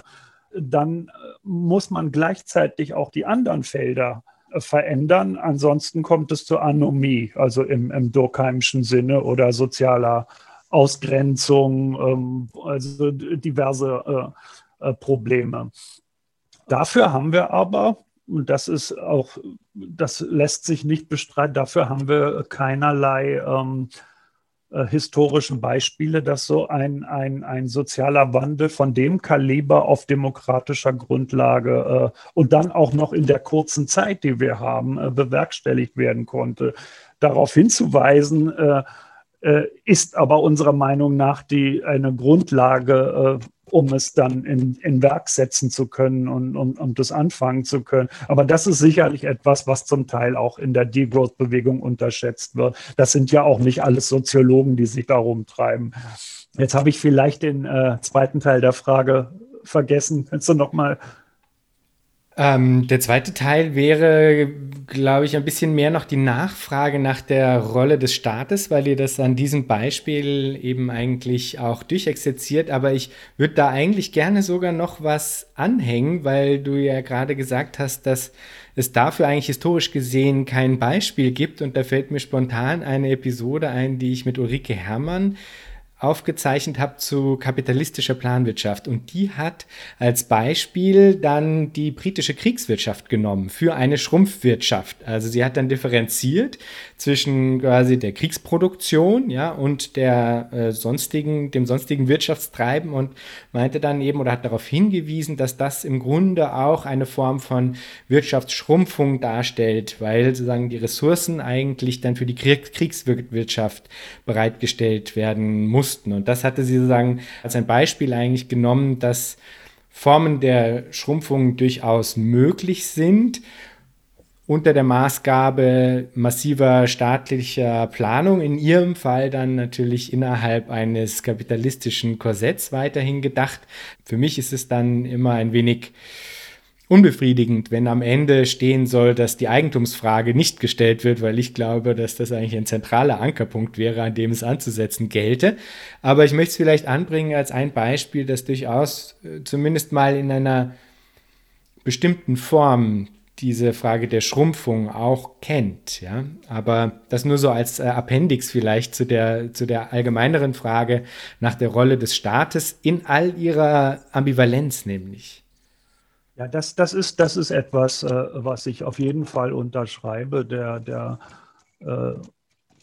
dann äh, muss man gleichzeitig auch die anderen Felder verändern. Ansonsten kommt es zur Anomie, also im, im Durkheimschen Sinne oder sozialer Ausgrenzung, ähm, also diverse äh, äh, Probleme. Dafür haben wir aber, und das ist auch, das lässt sich nicht bestreiten, dafür haben wir keinerlei ähm, äh, historischen Beispiele, dass so ein, ein, ein sozialer Wandel von dem Kaliber auf demokratischer Grundlage äh, und dann auch noch in der kurzen Zeit, die wir haben, äh, bewerkstelligt werden konnte. Darauf hinzuweisen, äh, ist aber unserer Meinung nach die, eine Grundlage, äh, um es dann in, in Werk setzen zu können und um, um das anfangen zu können. Aber das ist sicherlich etwas, was zum Teil auch in der Degrowth-Bewegung unterschätzt wird. Das sind ja auch nicht alles Soziologen, die sich darum treiben. Jetzt habe ich vielleicht den äh, zweiten Teil der Frage vergessen. Kannst du noch mal ähm, der zweite Teil wäre, glaube ich, ein bisschen mehr noch die Nachfrage nach der Rolle des Staates, weil ihr das an diesem Beispiel eben eigentlich auch durchexerziert. Aber ich würde da eigentlich gerne sogar noch was anhängen, weil du ja gerade gesagt hast, dass es dafür eigentlich historisch gesehen kein Beispiel gibt. Und da fällt mir spontan eine Episode ein, die ich mit Ulrike Herrmann aufgezeichnet habe zu kapitalistischer Planwirtschaft. Und die hat als Beispiel dann die britische Kriegswirtschaft genommen für eine Schrumpfwirtschaft. Also sie hat dann differenziert zwischen quasi der Kriegsproduktion ja, und der, äh, sonstigen, dem sonstigen Wirtschaftstreiben und meinte dann eben oder hat darauf hingewiesen, dass das im Grunde auch eine Form von Wirtschaftsschrumpfung darstellt, weil sozusagen die Ressourcen eigentlich dann für die Kriegswirtschaft bereitgestellt werden muss mussten. Und das hatte sie sozusagen als ein Beispiel eigentlich genommen, dass Formen der Schrumpfung durchaus möglich sind unter der Maßgabe massiver staatlicher Planung, in ihrem Fall dann natürlich innerhalb eines kapitalistischen Korsetts weiterhin gedacht. Für mich ist es dann immer ein wenig unbefriedigend, wenn am Ende stehen soll, dass die Eigentumsfrage nicht gestellt wird, weil ich glaube, dass das eigentlich ein zentraler Ankerpunkt wäre, an dem es anzusetzen gelte. Aber ich möchte es vielleicht anbringen als ein Beispiel, das durchaus äh, zumindest mal in einer bestimmten Form diese Frage der Schrumpfung auch kennt, ja. Aber das nur so als äh, Appendix vielleicht zu der, zu der allgemeineren Frage nach der Rolle des Staates in all ihrer Ambivalenz nämlich. Ja, das, das, ist, das ist etwas, äh, was ich auf jeden Fall unterschreibe. Der, der, äh,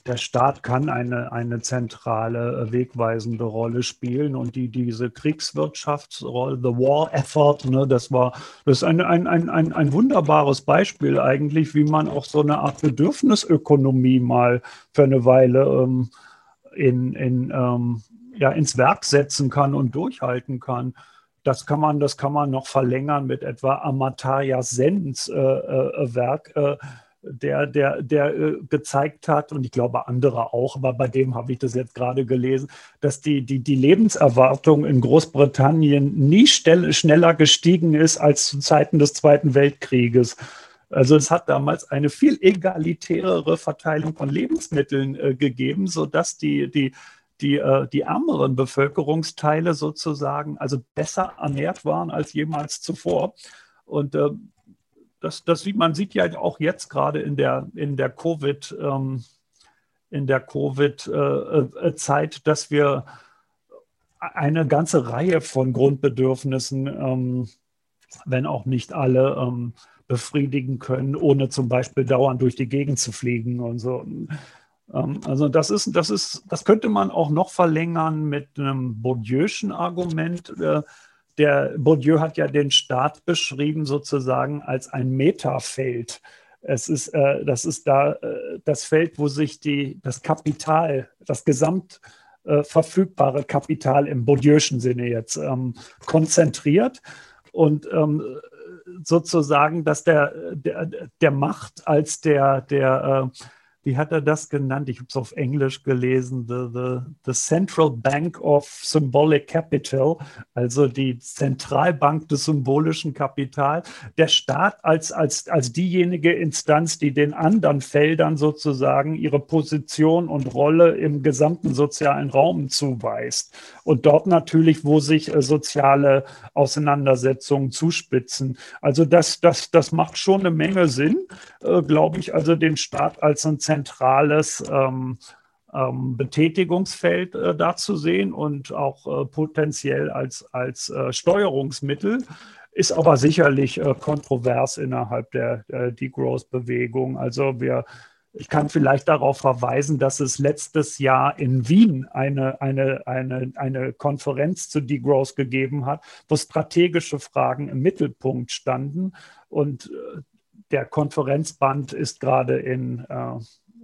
der Staat kann eine, eine zentrale, äh, wegweisende Rolle spielen und die, diese Kriegswirtschaftsrolle, the war effort, ne, das war das ist ein, ein, ein, ein, wunderbares Beispiel eigentlich, wie man auch so eine Art Bedürfnisökonomie mal für eine Weile ähm, in, in, ähm, ja, ins Werk setzen kann und durchhalten kann. Das kann man, das kann man noch verlängern mit etwa Amartya Sens äh, äh, Werk, äh, der, der, der äh, gezeigt hat, und ich glaube andere auch, aber bei dem habe ich das jetzt gerade gelesen, dass die, die, die Lebenserwartung in Großbritannien nie schneller gestiegen ist als zu Zeiten des Zweiten Weltkrieges. Also es hat damals eine viel egalitärere Verteilung von Lebensmitteln äh, gegeben, sodass die, die, die, äh, die ärmeren Bevölkerungsteile sozusagen also besser ernährt waren als jemals zuvor. Und äh, das, das sieht man sieht ja auch jetzt gerade in der, in der Covid, ähm, in der Covid-Zeit, äh, dass wir eine ganze Reihe von Grundbedürfnissen, ähm, wenn auch nicht alle, ähm, befriedigen können, ohne zum Beispiel dauernd durch die Gegend zu fliegen und so. Ähm, also das ist, das ist, das könnte man auch noch verlängern mit einem Bourdieu'schen Argument. Äh, der Bourdieu hat ja den Staat beschrieben sozusagen als ein Metafeld. Es ist, äh, das ist da äh, das Feld, wo sich die, das Kapital, das gesamt verfügbare Kapital im Bourdieu'schen Sinne jetzt ähm, konzentriert und ähm, sozusagen, dass der, der, der Macht als der, der wie hat er das genannt? Ich habe es auf Englisch gelesen, the, the, the Central Bank of Symbolic Capital, also die Zentralbank des symbolischen Kapitals. Der Staat als, als, als diejenige Instanz, die den anderen Feldern sozusagen ihre Position und Rolle im gesamten sozialen Raum zuweist. Und dort natürlich, wo sich äh, soziale Auseinandersetzungen zuspitzen. Also das, das, das macht schon eine Menge Sinn, äh, glaube ich, also den Staat als ein zentrales ähm, ähm, Betätigungsfeld äh, dazu sehen und auch äh, potenziell als, als äh, Steuerungsmittel. Ist aber sicherlich äh, kontrovers innerhalb der, der Degrowth-Bewegung. Also wir, ich kann vielleicht darauf verweisen, dass es letztes Jahr in Wien eine, eine, eine, eine Konferenz zu Degrowth gegeben hat, wo strategische Fragen im Mittelpunkt standen. Und äh, der Konferenzband ist gerade in, äh,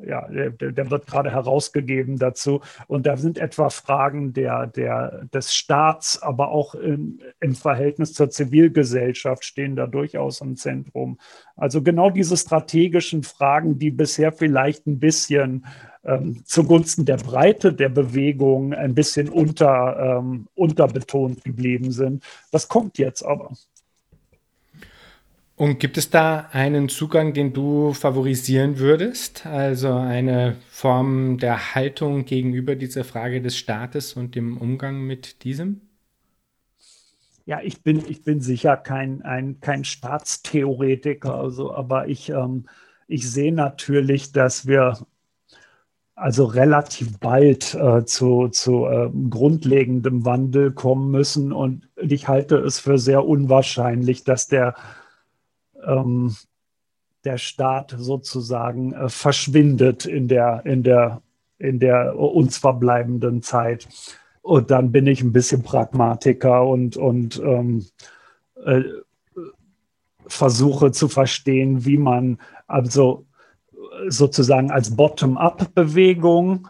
ja, der, der, wird gerade herausgegeben dazu. Und da sind etwa Fragen der, der, des Staats, aber auch im, im Verhältnis zur Zivilgesellschaft stehen da durchaus im Zentrum. Also genau diese strategischen Fragen, die bisher vielleicht ein bisschen ähm, zugunsten der Breite der Bewegung ein bisschen unter, ähm, unterbetont geblieben sind. Das kommt jetzt aber. Und gibt es da einen Zugang, den du favorisieren würdest? Also eine Form der Haltung gegenüber dieser Frage des Staates und dem Umgang mit diesem? Ja, ich bin, ich bin sicher kein, ein, kein Staatstheoretiker, also, aber ich, ähm, ich sehe natürlich, dass wir also relativ bald äh, zu, zu äh, grundlegendem Wandel kommen müssen. Und ich halte es für sehr unwahrscheinlich, dass der ähm, der Staat sozusagen äh, verschwindet in der, in, der, in der uns verbleibenden Zeit. Und dann bin ich ein bisschen Pragmatiker und, und ähm, äh, versuche zu verstehen, wie man also sozusagen als Bottom-up-Bewegung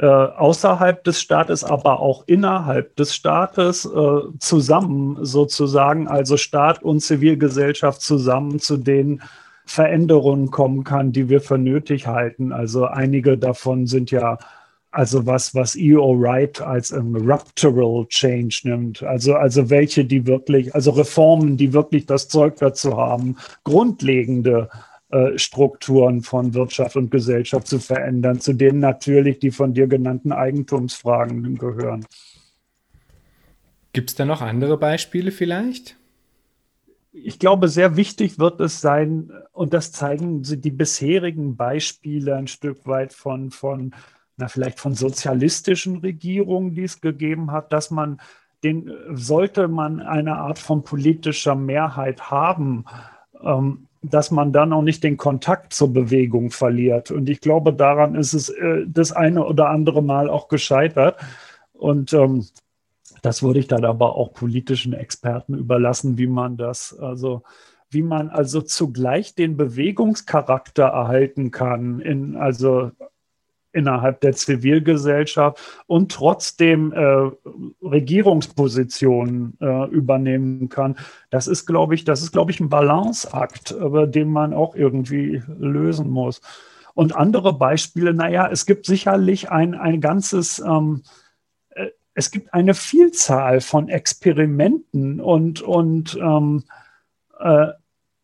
äh, außerhalb des Staates, aber auch innerhalb des Staates äh, zusammen sozusagen, also Staat und Zivilgesellschaft zusammen zu den Veränderungen kommen kann, die wir für nötig halten. Also einige davon sind ja also was, was E.O. Wright als ein ruptural change nimmt. Also, also welche, die wirklich, also Reformen, die wirklich das Zeug dazu haben, grundlegende äh, Strukturen von Wirtschaft und Gesellschaft zu verändern, zu denen natürlich die von dir genannten Eigentumsfragen gehören. Gibt es da noch andere Beispiele vielleicht? Ich glaube, sehr wichtig wird es sein, und das zeigen die bisherigen Beispiele ein Stück weit von, von na, vielleicht von sozialistischen Regierungen, die es gegeben hat, dass man den, sollte man eine Art von politischer Mehrheit haben, ähm, dass man dann auch nicht den Kontakt zur Bewegung verliert. Und ich glaube, daran ist es äh, das eine oder andere Mal auch gescheitert. Und ähm, das würde ich dann aber auch politischen Experten überlassen, wie man das, also wie man also zugleich den Bewegungscharakter erhalten kann, in, also innerhalb der Zivilgesellschaft und trotzdem äh, Regierungspositionen äh, übernehmen kann. Das ist, glaube ich, das ist, glaube ich, ein Balanceakt, über den man auch irgendwie lösen muss. Und andere Beispiele, naja, es gibt sicherlich ein, ein ganzes, ähm, äh, es gibt eine Vielzahl von Experimenten und, und ähm, äh,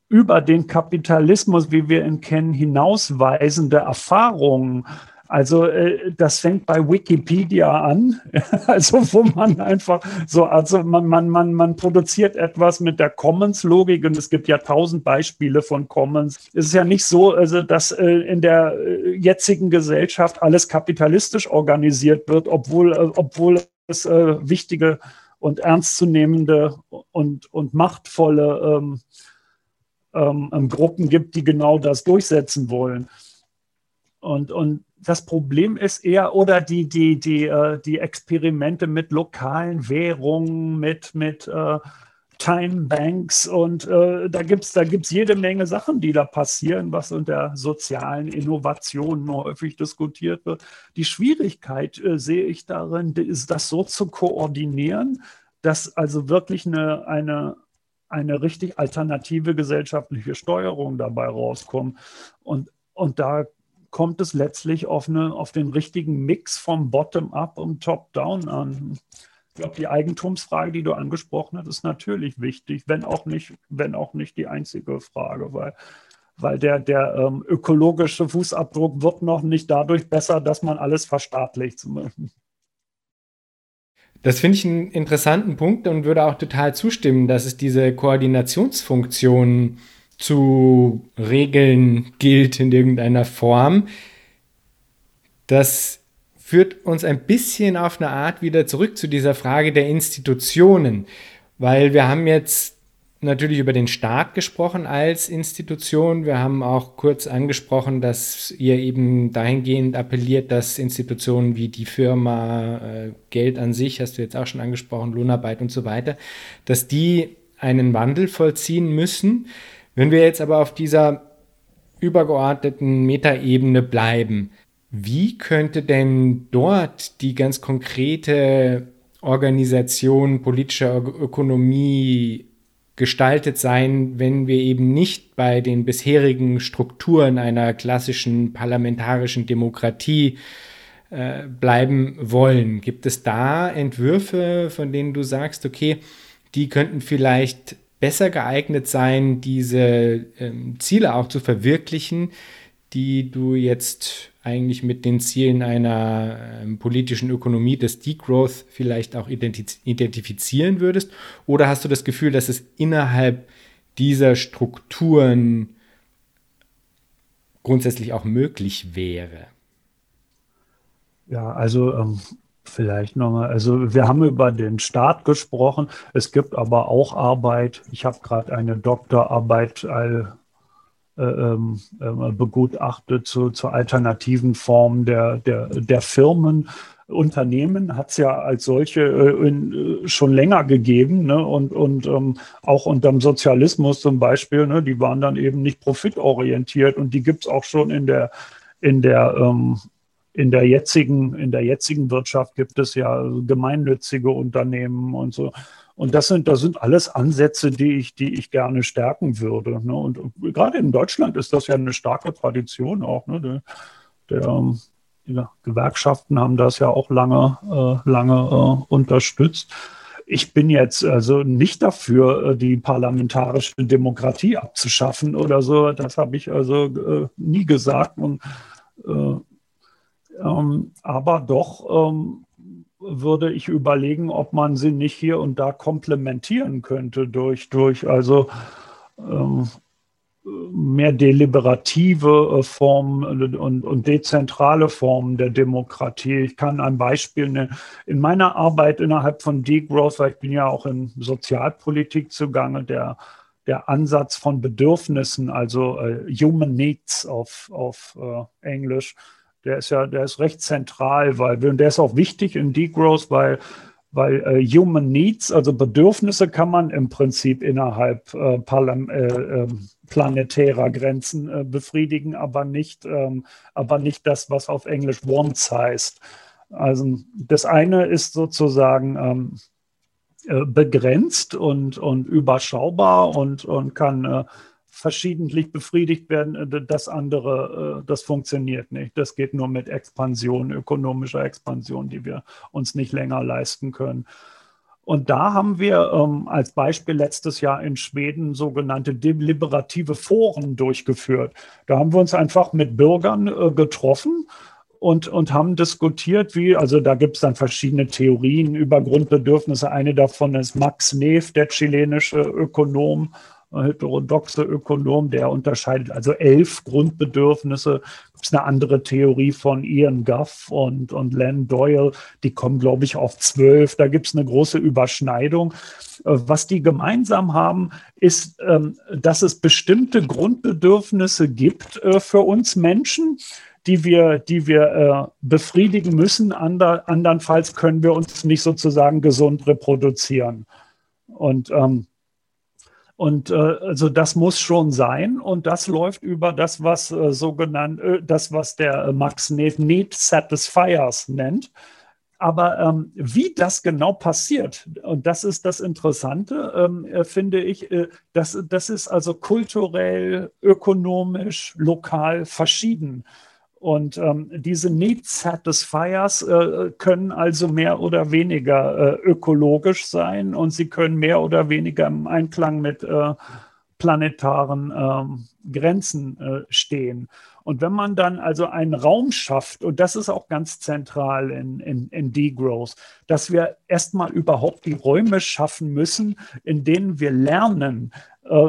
über den Kapitalismus, wie wir ihn kennen, hinausweisende Erfahrungen also äh, das fängt bei Wikipedia an, also wo man einfach so, also man, man, man, man produziert etwas mit der Commons-Logik und es gibt ja tausend Beispiele von Commons. Es ist ja nicht so, also dass äh, in der äh, jetzigen Gesellschaft alles kapitalistisch organisiert wird, obwohl, äh, obwohl es äh, wichtige und ernstzunehmende und, und machtvolle ähm, ähm, Gruppen gibt, die genau das durchsetzen wollen. Und, und das Problem ist eher, oder die, die, die, äh, die Experimente mit lokalen Währungen, mit, mit äh, Time Banks und äh, da gibt es da gibt's jede Menge Sachen, die da passieren, was unter sozialen Innovationen häufig diskutiert wird. Die Schwierigkeit äh, sehe ich darin, ist das so zu koordinieren, dass also wirklich eine, eine, eine richtig alternative gesellschaftliche Steuerung dabei rauskommt. Und, und da kommt es letztlich auf, eine, auf den richtigen Mix vom Bottom-up und Top-down an. Ich glaube, die Eigentumsfrage, die du angesprochen hast, ist natürlich wichtig, wenn auch nicht, wenn auch nicht die einzige Frage, weil, weil der, der ähm, ökologische Fußabdruck wird noch nicht dadurch besser, dass man alles verstaatlicht. Das finde ich einen interessanten Punkt und würde auch total zustimmen, dass es diese Koordinationsfunktion gibt zu regeln gilt in irgendeiner Form. Das führt uns ein bisschen auf eine Art wieder zurück zu dieser Frage der Institutionen, weil wir haben jetzt natürlich über den Staat gesprochen als Institution. Wir haben auch kurz angesprochen, dass ihr eben dahingehend appelliert, dass Institutionen wie die Firma, äh, Geld an sich, hast du jetzt auch schon angesprochen, Lohnarbeit und so weiter, dass die einen Wandel vollziehen müssen. Wenn wir jetzt aber auf dieser übergeordneten Metaebene bleiben. Wie könnte denn dort die ganz konkrete Organisation politischer Ökonomie gestaltet sein, wenn wir eben nicht bei den bisherigen Strukturen einer klassischen parlamentarischen Demokratie äh, bleiben wollen? Gibt es da Entwürfe, von denen du sagst, okay, die könnten vielleicht besser geeignet sein, diese ähm, Ziele auch zu verwirklichen, die du jetzt eigentlich mit den Zielen einer ähm, politischen Ökonomie des Degrowth vielleicht auch identif identifizieren würdest? Oder hast du das Gefühl, dass es innerhalb dieser Strukturen grundsätzlich auch möglich wäre? Ja, also ähm, vielleicht nochmal, also wir haben über den Staat gesprochen, es gibt aber auch Arbeit, ich habe gerade eine Doktorarbeit all, äh, äh, begutachtet zu, zu alternativen Formen der, der, der Firmen. Unternehmen hat es ja als solche äh, in, äh, schon länger gegeben ne? und, und ähm, auch unter dem Sozialismus zum Beispiel, ne? die waren dann eben nicht profitorientiert und die gibt es auch schon in der, in der ähm, in der jetzigen, in der jetzigen Wirtschaft gibt es ja gemeinnützige Unternehmen und so. Und das sind, das sind alles Ansätze, die ich, die ich gerne stärken würde. Ne? Und gerade in Deutschland ist das ja eine starke Tradition auch. Ne? Der, der, die Gewerkschaften haben das ja auch lange, äh, lange äh, unterstützt. Ich bin jetzt also nicht dafür, äh, die parlamentarische Demokratie abzuschaffen oder so. Das habe ich also äh, nie gesagt. Und, äh, ähm, aber doch ähm, würde ich überlegen, ob man sie nicht hier und da komplementieren könnte durch, durch also ähm, mehr deliberative äh, Formen und, und, dezentrale Formen der Demokratie. Ich kann ein Beispiel nennen. In meiner Arbeit innerhalb von Degrowth, weil ich bin ja auch in Sozialpolitik zugange, der, der Ansatz von Bedürfnissen, also uh, Human Needs auf, auf uh, Englisch, der ist ja, der ist recht zentral, weil der ist auch wichtig in Degrowth, weil weil äh, Human Needs, also Bedürfnisse, kann man im Prinzip innerhalb äh, äh, ähm, planetärer Grenzen äh, befriedigen, aber nicht, ähm, aber nicht das, was auf Englisch Wants heißt. Also das eine ist sozusagen ähm, äh, begrenzt und, und überschaubar und, und kann äh, verschiedentlich befriedigt werden. Äh, das andere, äh, das funktioniert nicht. Das geht nur mit Expansion, ökonomischer Expansion, die wir uns nicht länger leisten können. Und da haben wir ähm, als Beispiel letztes Jahr in Schweden sogenannte deliberative Foren durchgeführt. Da haben wir uns einfach mit Bürgern äh, getroffen und, und haben diskutiert, wie, also da gibt es dann verschiedene Theorien über Grundbedürfnisse. Eine davon ist Max Neef, der chilenische Ökonom, heterodoxe Ökonom, der unterscheidet also elf Grundbedürfnisse. Gibt es eine andere Theorie von Ian Guff und, und Len Doyle, die kommen, glaube ich, auf zwölf. Da gibt es eine große Überschneidung. Äh, was die gemeinsam haben, ist, ähm, dass es bestimmte Grundbedürfnisse gibt äh, für uns Menschen, die wir, die wir äh, befriedigen müssen. Ander, andernfalls können wir uns nicht sozusagen gesund reproduzieren. Und ähm, und äh, also das muss schon sein und das läuft über das, was äh, sogenannt, äh, das, was der äh, Max Neff Need Satisfiers nennt. Aber ähm, wie das genau passiert, und das ist das Interessante, ähm, äh, finde ich, äh, das, das ist also kulturell, ökonomisch, lokal verschieden. Und ähm, diese Need Satisfiers äh, können also mehr oder weniger äh, ökologisch sein und sie können mehr oder weniger im Einklang mit äh, planetaren ähm, Grenzen äh, stehen. Und wenn man dann also einen Raum schafft, und das ist auch ganz zentral in, in, in Degrowth, dass wir erstmal überhaupt die Räume schaffen müssen, in denen wir lernen,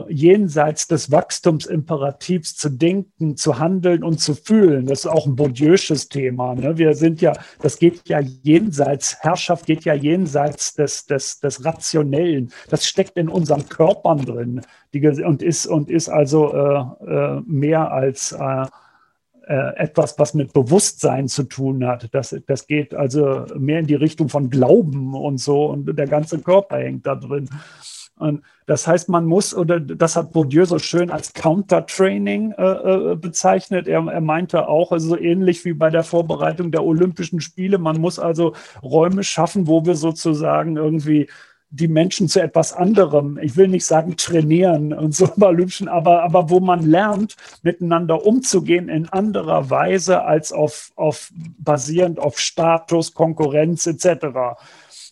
jenseits des Wachstumsimperativs zu denken, zu handeln und zu fühlen. Das ist auch ein Bourdieu'sches Thema. Ne? Wir sind ja, das geht ja jenseits, Herrschaft geht ja jenseits des, des, des Rationellen. Das steckt in unseren Körpern drin die, und, ist, und ist also äh, äh, mehr als äh, äh, etwas, was mit Bewusstsein zu tun hat. Das, das geht also mehr in die Richtung von Glauben und so und der ganze Körper hängt da drin. Und das heißt, man muss, oder das hat Bourdieu so schön als Counter-Training äh, äh, bezeichnet. Er, er meinte auch, also so ähnlich wie bei der Vorbereitung der Olympischen Spiele, man muss also Räume schaffen, wo wir sozusagen irgendwie die Menschen zu etwas anderem, ich will nicht sagen trainieren und so Olympischen, aber, aber wo man lernt, miteinander umzugehen in anderer Weise als auf, auf basierend auf Status, Konkurrenz etc.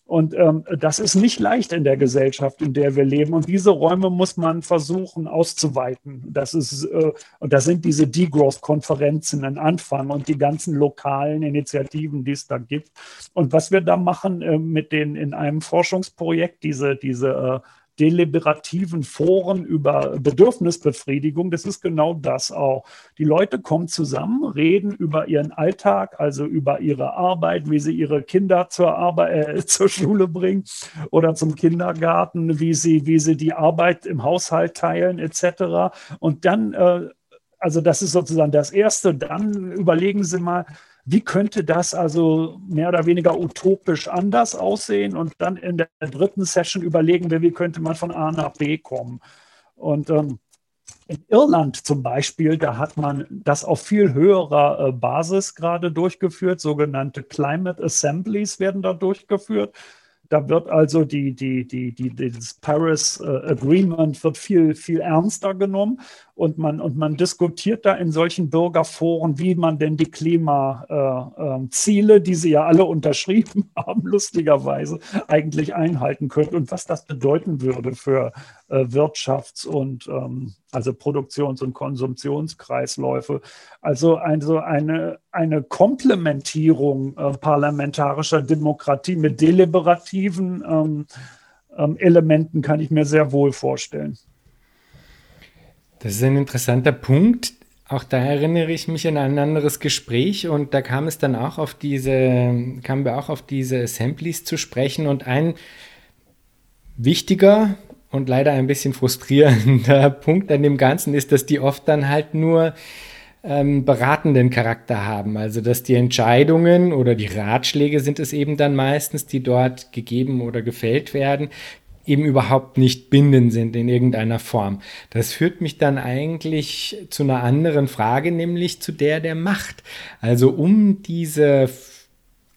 Und ähm, das ist nicht leicht in der Gesellschaft, in der wir leben. Und diese Räume muss man versuchen auszuweiten. Das ist, äh, und da sind diese Degrowth-Konferenzen ein Anfang und die ganzen lokalen Initiativen, die es da gibt. Und was wir da machen äh, mit den in einem Forschungsprojekt, diese, diese äh, deliberativen Foren über Bedürfnisbefriedigung, das ist genau das auch. Die Leute kommen zusammen, reden über ihren Alltag, also über ihre Arbeit, wie sie ihre Kinder zur Arbeit, äh, zur Schule bringen oder zum Kindergarten, wie sie, wie sie die Arbeit im Haushalt teilen, etc. Und dann, äh, also das ist sozusagen das Erste, dann überlegen Sie mal, wie könnte das also mehr oder weniger utopisch anders aussehen? Und dann in der dritten Session überlegen wir, wie könnte man von A nach B kommen? Und ähm, in Irland zum Beispiel, da hat man das auf viel höherer äh, Basis gerade durchgeführt. Sogenannte Climate Assemblies werden da durchgeführt. Da wird also die, die, die, die, das Paris äh, Agreement wird viel, viel ernster genommen und man, und man diskutiert da in solchen Bürgerforen, wie man denn die Klimaziele, äh, äh, die sie ja alle unterschrieben haben, lustigerweise eigentlich einhalten könnte und was das bedeuten würde für äh, Wirtschafts- und ähm, also Produktions- und Konsumptionskreisläufe. Also, eine, eine Komplementierung äh, parlamentarischer Demokratie mit deliberativen ähm, ähm, Elementen kann ich mir sehr wohl vorstellen. Das ist ein interessanter Punkt. Auch da erinnere ich mich an ein anderes Gespräch und da kam es dann auch auf diese, kamen wir auch auf diese Assemblies zu sprechen und ein wichtiger und leider ein bisschen frustrierender Punkt an dem Ganzen ist, dass die oft dann halt nur ähm, beratenden Charakter haben. Also dass die Entscheidungen oder die Ratschläge sind es eben dann meistens, die dort gegeben oder gefällt werden, eben überhaupt nicht bindend sind in irgendeiner Form. Das führt mich dann eigentlich zu einer anderen Frage, nämlich zu der der Macht. Also um diese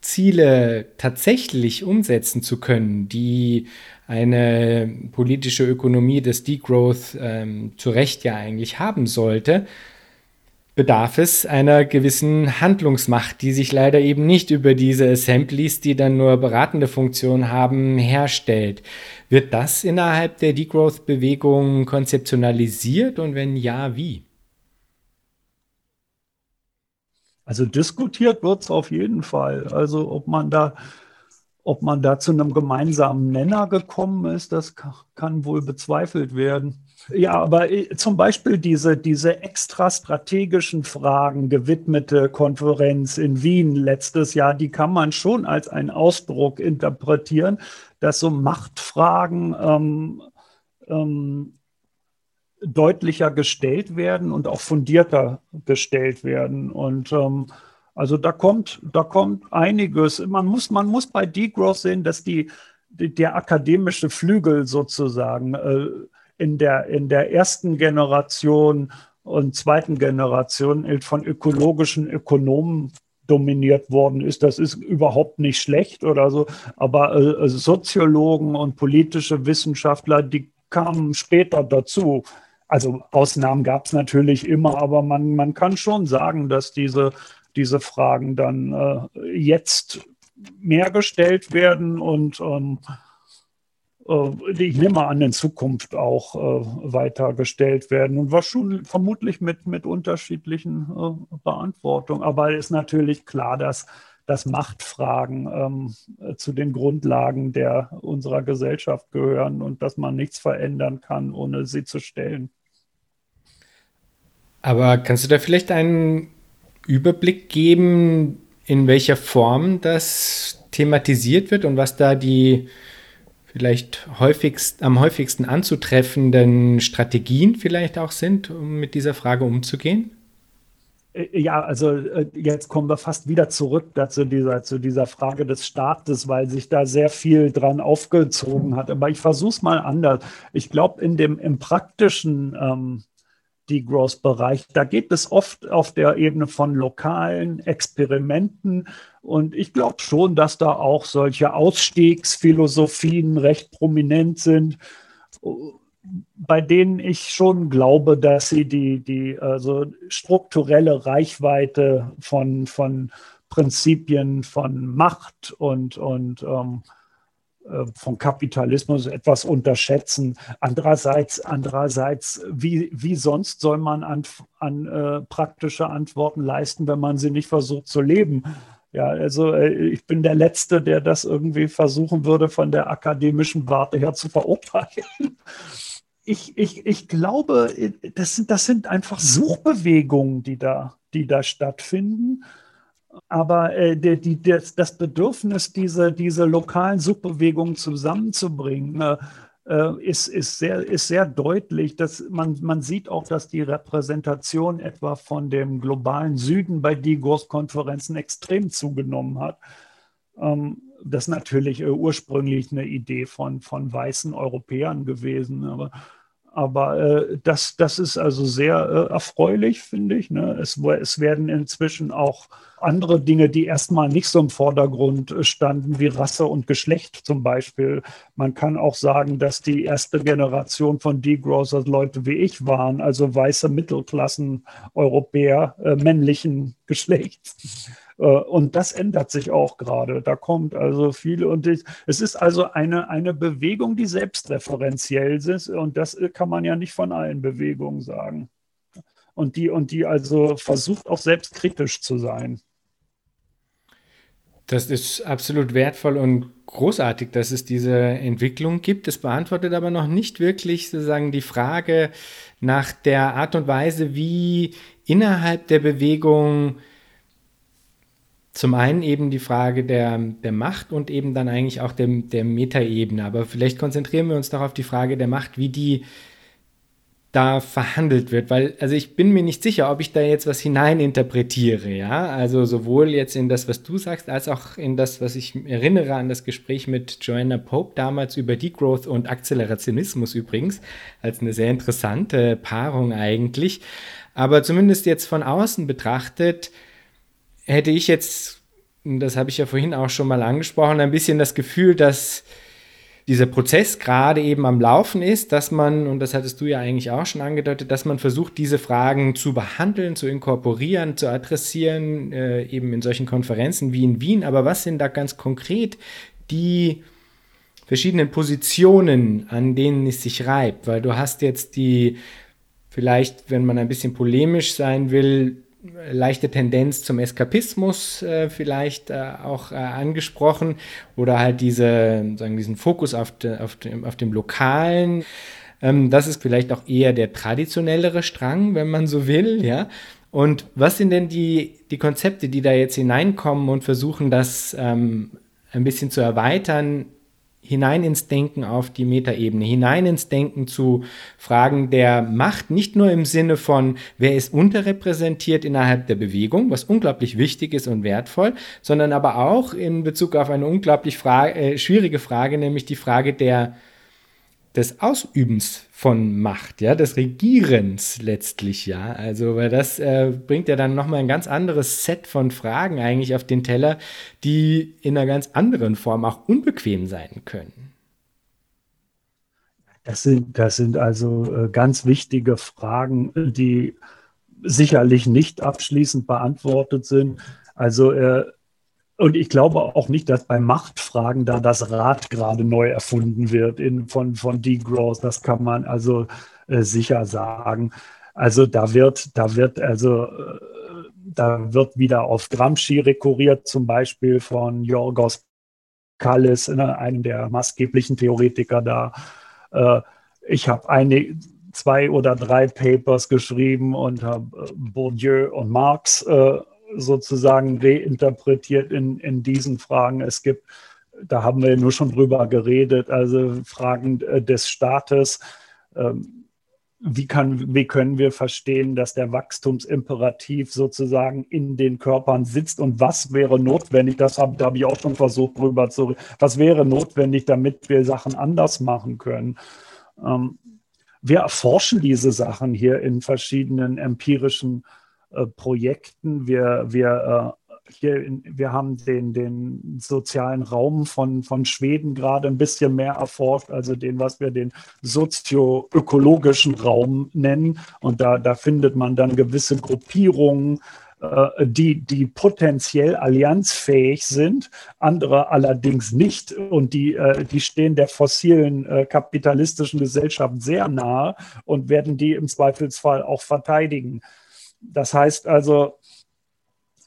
Ziele tatsächlich umsetzen zu können, die eine politische Ökonomie des Degrowth ähm, zu Recht ja eigentlich haben sollte, bedarf es einer gewissen Handlungsmacht, die sich leider eben nicht über diese Assemblies, die dann nur beratende Funktion haben, herstellt. Wird das innerhalb der Degrowth-Bewegung konzeptionalisiert und wenn ja, wie? Also diskutiert wird es auf jeden Fall. Also ob man da ob man da zu einem gemeinsamen Nenner gekommen ist, das kann wohl bezweifelt werden. Ja, aber äh, zum Beispiel diese, diese extra strategischen Fragen gewidmete Konferenz in Wien letztes Jahr, die kann man schon als einen Ausdruck interpretieren, dass so Machtfragen ähm, ähm, deutlicher gestellt werden und auch fundierter gestellt werden. Und ähm, also da kommt, da kommt einiges. Man muss, man muss bei Degrowth sehen, dass die, die der akademische Flügel sozusagen äh, in, der, in der ersten Generation und zweiten Generation von ökologischen Ökonomen dominiert worden ist. Das ist überhaupt nicht schlecht oder so, aber äh, Soziologen und politische Wissenschaftler, die kamen später dazu. Also Ausnahmen gab es natürlich immer, aber man, man kann schon sagen, dass diese diese Fragen dann äh, jetzt mehr gestellt werden und ähm, äh, ich nehme an, in Zukunft auch äh, weiter gestellt werden und was schon vermutlich mit, mit unterschiedlichen äh, Beantwortungen. Aber ist natürlich klar, dass, dass Machtfragen ähm, zu den Grundlagen der, unserer Gesellschaft gehören und dass man nichts verändern kann, ohne sie zu stellen. Aber kannst du da vielleicht einen Überblick geben, in welcher Form das thematisiert wird und was da die vielleicht häufigst, am häufigsten anzutreffenden Strategien vielleicht auch sind, um mit dieser Frage umzugehen? Äh, ja, also äh, jetzt kommen wir fast wieder zurück zu dieser, zu dieser Frage des Staates, weil sich da sehr viel dran aufgezogen hat. Aber ich versuche es mal anders. Ich glaube, in dem im praktischen ähm, Degrowth-Bereich, da geht es oft auf der Ebene von lokalen Experimenten. Und ich glaube schon, dass da auch solche Ausstiegsphilosophien recht prominent sind bei denen ich schon glaube, dass sie die, die also strukturelle Reichweite von, von Prinzipien von Macht und, und ähm, äh, von Kapitalismus etwas unterschätzen. Andererseits, andererseits wie, wie sonst soll man an, an äh, praktische Antworten leisten, wenn man sie nicht versucht zu leben? Ja, also äh, ich bin der Letzte, der das irgendwie versuchen würde, von der akademischen Warte her zu verurteilen ich, ich, ich glaube, das sind, das sind einfach Suchbewegungen, die da, die da stattfinden. Aber äh, die, die, das, das, Bedürfnis, diese, diese lokalen Suchbewegungen zusammenzubringen, äh, äh, ist, ist, sehr, ist sehr deutlich. Dass man, man sieht auch, dass die Repräsentation etwa von dem globalen Süden bei Digos-Konferenzen extrem zugenommen hat. Ähm, das ist natürlich äh, ursprünglich eine Idee von, von weißen Europäern gewesen, aber aber äh, das, das ist also sehr äh, erfreulich, finde ich. Ne? Es, es werden inzwischen auch andere Dinge, die erstmal nicht so im Vordergrund äh, standen, wie Rasse und Geschlecht zum Beispiel. Man kann auch sagen, dass die erste Generation von Degrowthers Leute wie ich waren, also weiße Mittelklassen Europäer äh, männlichen Geschlechts. Äh, und das ändert sich auch gerade. Da kommt also viel und ich, es ist also eine, eine Bewegung, die selbstreferenziell ist und das kann man ja nicht von allen Bewegungen sagen. Und die, und die also versucht auch selbstkritisch zu sein. Das ist absolut wertvoll und großartig, dass es diese Entwicklung gibt. Es beantwortet aber noch nicht wirklich sozusagen die Frage nach der Art und Weise, wie innerhalb der Bewegung zum einen eben die Frage der, der Macht und eben dann eigentlich auch der, der Metaebene. Aber vielleicht konzentrieren wir uns doch auf die Frage der Macht, wie die da verhandelt wird, weil also ich bin mir nicht sicher, ob ich da jetzt was hineininterpretiere, ja, also sowohl jetzt in das, was du sagst, als auch in das, was ich erinnere an das Gespräch mit Joanna Pope damals über Degrowth und Akzelerationismus übrigens, als eine sehr interessante Paarung eigentlich, aber zumindest jetzt von außen betrachtet, hätte ich jetzt, das habe ich ja vorhin auch schon mal angesprochen, ein bisschen das Gefühl, dass dieser Prozess gerade eben am Laufen ist, dass man, und das hattest du ja eigentlich auch schon angedeutet, dass man versucht, diese Fragen zu behandeln, zu inkorporieren, zu adressieren, äh, eben in solchen Konferenzen wie in Wien. Aber was sind da ganz konkret die verschiedenen Positionen, an denen es sich reibt? Weil du hast jetzt die, vielleicht, wenn man ein bisschen polemisch sein will, leichte Tendenz zum Eskapismus äh, vielleicht äh, auch äh, angesprochen oder halt diese, sagen, diesen Fokus auf, de, auf, dem, auf dem Lokalen. Ähm, das ist vielleicht auch eher der traditionellere Strang, wenn man so will, ja. Und was sind denn die, die Konzepte, die da jetzt hineinkommen und versuchen, das ähm, ein bisschen zu erweitern hinein ins Denken auf die Metaebene, hinein ins Denken zu Fragen der Macht, nicht nur im Sinne von, wer ist unterrepräsentiert innerhalb der Bewegung, was unglaublich wichtig ist und wertvoll, sondern aber auch in Bezug auf eine unglaublich Frage, äh, schwierige Frage, nämlich die Frage der des Ausübens von Macht, ja, des Regierens letztlich, ja. Also, weil das äh, bringt ja dann nochmal ein ganz anderes Set von Fragen eigentlich auf den Teller, die in einer ganz anderen Form auch unbequem sein können. Das sind, das sind also äh, ganz wichtige Fragen, die sicherlich nicht abschließend beantwortet sind. Also äh, und ich glaube auch nicht, dass bei Machtfragen da das Rad gerade neu erfunden wird in, von, von Degrowth. Das kann man also äh, sicher sagen. Also da wird, da wird also äh, da wird wieder auf Gramsci rekurriert, zum Beispiel von Jorgos Kallis, ne, einem der maßgeblichen Theoretiker da. Äh, ich habe eine, zwei oder drei Papers geschrieben und habe äh, Bourdieu und Marx äh, sozusagen reinterpretiert in, in diesen Fragen. Es gibt, da haben wir nur schon drüber geredet, also Fragen äh, des Staates. Ähm, wie, kann, wie können wir verstehen, dass der Wachstumsimperativ sozusagen in den Körpern sitzt und was wäre notwendig, das habe da hab ich auch schon versucht drüber zu reden, was wäre notwendig, damit wir Sachen anders machen können. Ähm, wir erforschen diese Sachen hier in verschiedenen empirischen äh, Projekten. Wir, wir äh, hier wir haben den, den sozialen Raum von, von Schweden gerade ein bisschen mehr erforscht, also den, was wir den sozioökologischen Raum nennen. Und da, da findet man dann gewisse Gruppierungen, äh, die, die potenziell allianzfähig sind, andere allerdings nicht. Und die, äh, die stehen der fossilen äh, kapitalistischen Gesellschaft sehr nahe und werden die im Zweifelsfall auch verteidigen. Das heißt also,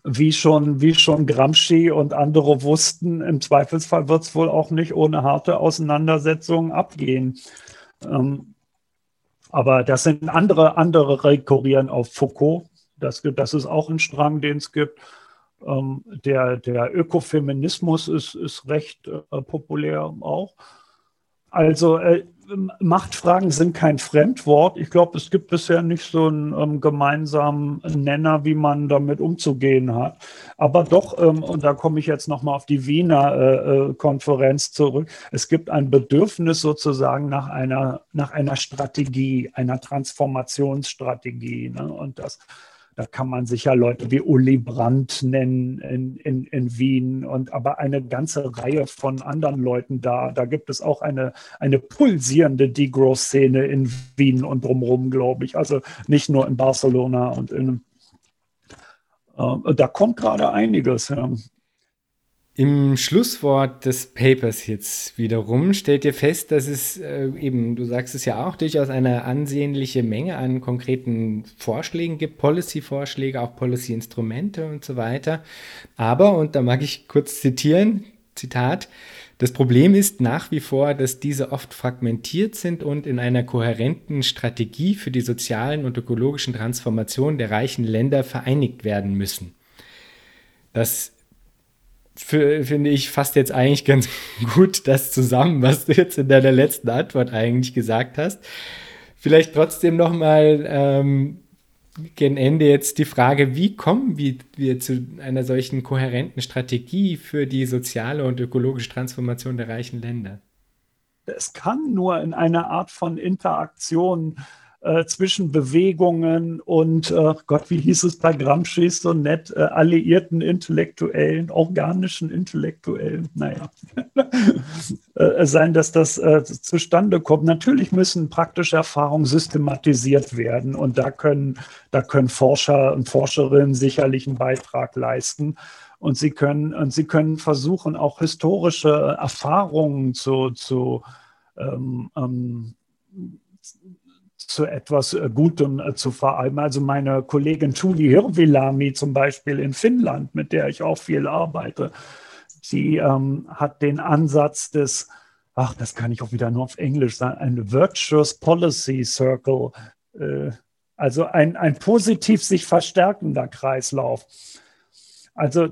wie schon, wie schon Gramsci und andere wussten, im Zweifelsfall wird es wohl auch nicht ohne harte Auseinandersetzungen abgehen. Ähm, aber das sind andere, andere rekurrieren auf Foucault. Das, das ist auch ein Strang, den es gibt. Ähm, der, der Ökofeminismus ist, ist recht äh, populär auch. Also äh, Machtfragen sind kein Fremdwort. Ich glaube, es gibt bisher nicht so einen ähm, gemeinsamen Nenner, wie man damit umzugehen hat. Aber doch, ähm, und da komme ich jetzt nochmal auf die Wiener äh, äh, Konferenz zurück, es gibt ein Bedürfnis sozusagen nach einer, nach einer Strategie, einer Transformationsstrategie. Ne? Und das da kann man sicher Leute wie Uli Brandt nennen in, in, in Wien und aber eine ganze Reihe von anderen Leuten da. Da gibt es auch eine, eine pulsierende Degrowth-Szene in Wien und drumherum, glaube ich. Also nicht nur in Barcelona und in. Äh, da kommt gerade einiges. Ja. Im Schlusswort des Papers jetzt wiederum stellt ihr fest, dass es äh, eben, du sagst es ja auch, durchaus eine ansehnliche Menge an konkreten Vorschlägen gibt, Policy-Vorschläge, auch Policy-Instrumente und so weiter. Aber, und da mag ich kurz zitieren, Zitat, das Problem ist nach wie vor, dass diese oft fragmentiert sind und in einer kohärenten Strategie für die sozialen und ökologischen Transformationen der reichen Länder vereinigt werden müssen. Das finde ich, fasst jetzt eigentlich ganz gut das zusammen, was du jetzt in deiner letzten Antwort eigentlich gesagt hast. Vielleicht trotzdem nochmal ähm, gegen Ende jetzt die Frage, wie kommen wir zu einer solchen kohärenten Strategie für die soziale und ökologische Transformation der reichen Länder? Es kann nur in einer Art von Interaktion äh, zwischen Bewegungen und, äh, Gott, wie hieß es bei Gramsci so nett, äh, alliierten Intellektuellen, organischen Intellektuellen, naja, äh, sein, dass das äh, zustande kommt. Natürlich müssen praktische Erfahrungen systematisiert werden und da können, da können Forscher und Forscherinnen sicherlich einen Beitrag leisten. Und sie können, und sie können versuchen, auch historische Erfahrungen zu, zu ähm, ähm, zu etwas äh, Gutem äh, zu vereinbaren. Also meine Kollegin Tuli Hirvilami zum Beispiel in Finnland, mit der ich auch viel arbeite, sie ähm, hat den Ansatz des, ach, das kann ich auch wieder nur auf Englisch sagen, ein Virtuous Policy Circle, äh, also ein, ein positiv sich verstärkender Kreislauf. Also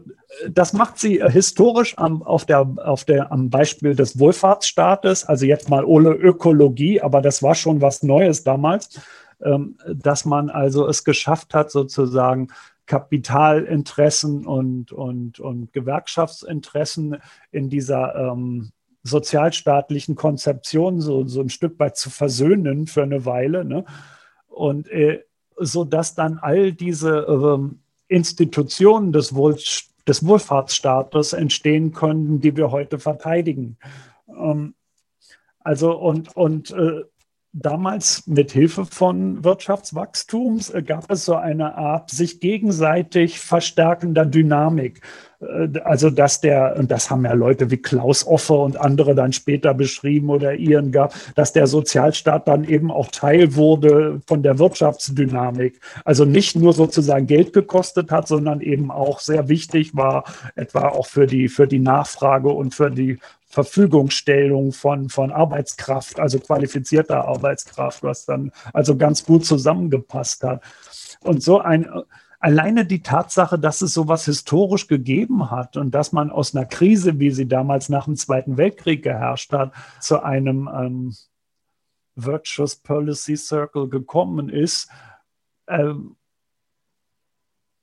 das macht sie äh, historisch am, auf der, auf der, am Beispiel des Wohlfahrtsstaates, also jetzt mal ohne Ökologie, aber das war schon was Neues damals, ähm, dass man also es geschafft hat, sozusagen Kapitalinteressen und, und, und Gewerkschaftsinteressen in dieser ähm, sozialstaatlichen Konzeption so, so ein Stück weit zu versöhnen für eine Weile. Ne? Und äh, so dass dann all diese ähm, Institutionen des, Wohl, des Wohlfahrtsstaates entstehen können, die wir heute verteidigen. Ähm, also und, und äh, damals mit Hilfe von Wirtschaftswachstums gab es so eine Art sich gegenseitig verstärkender Dynamik. Äh, also dass der, und das haben ja Leute wie Klaus Offe und andere dann später beschrieben oder Ihren gab, dass der Sozialstaat dann eben auch Teil wurde von der Wirtschaftsdynamik. Also nicht nur sozusagen Geld gekostet hat, sondern eben auch sehr wichtig war, etwa auch für die, für die Nachfrage und für die Verfügungstellung von, von Arbeitskraft, also qualifizierter Arbeitskraft, was dann also ganz gut zusammengepasst hat. Und so ein, alleine die Tatsache, dass es sowas historisch gegeben hat und dass man aus einer Krise, wie sie damals nach dem Zweiten Weltkrieg geherrscht hat, zu einem ähm, Virtuous Policy Circle gekommen ist, äh,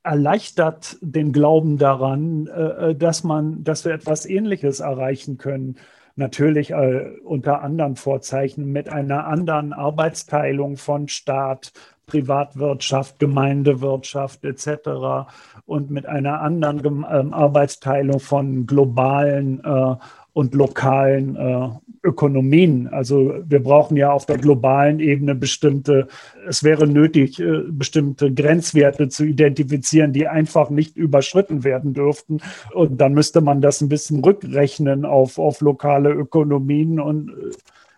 erleichtert den Glauben daran, äh, dass man, dass wir etwas Ähnliches erreichen können. Natürlich äh, unter anderen Vorzeichen mit einer anderen Arbeitsteilung von Staat, Privatwirtschaft, Gemeindewirtschaft etc. und mit einer anderen ähm, Arbeitsteilung von globalen äh, und lokalen äh, Ökonomien. Also wir brauchen ja auf der globalen Ebene bestimmte, es wäre nötig, äh, bestimmte Grenzwerte zu identifizieren, die einfach nicht überschritten werden dürften. Und dann müsste man das ein bisschen rückrechnen auf, auf lokale Ökonomien und äh,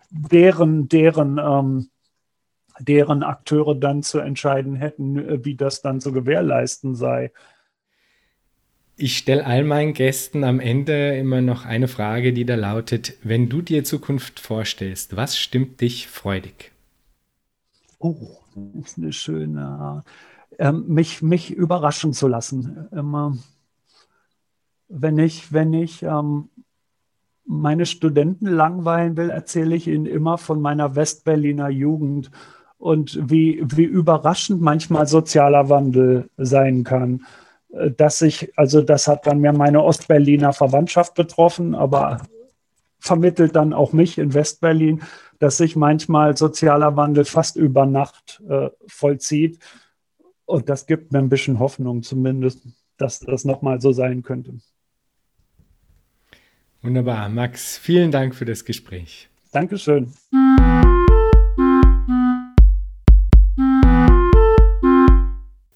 deren, deren ähm, deren Akteure dann zu entscheiden hätten, äh, wie das dann zu gewährleisten sei. Ich stelle all meinen Gästen am Ende immer noch eine Frage, die da lautet, wenn du dir Zukunft vorstellst, was stimmt dich freudig? Oh, das ist eine schöne, ähm, mich, mich überraschen zu lassen. Immer, wenn ich, wenn ich ähm, meine Studenten langweilen will, erzähle ich ihnen immer von meiner Westberliner Jugend und wie, wie überraschend manchmal sozialer Wandel sein kann. Äh, dass ich, also das hat dann mir meine Ostberliner Verwandtschaft betroffen, aber vermittelt dann auch mich in Westberlin, dass sich manchmal sozialer Wandel fast über Nacht äh, vollzieht. Und das gibt mir ein bisschen Hoffnung zumindest, dass das nochmal so sein könnte. Wunderbar. Max, vielen Dank für das Gespräch. Dankeschön.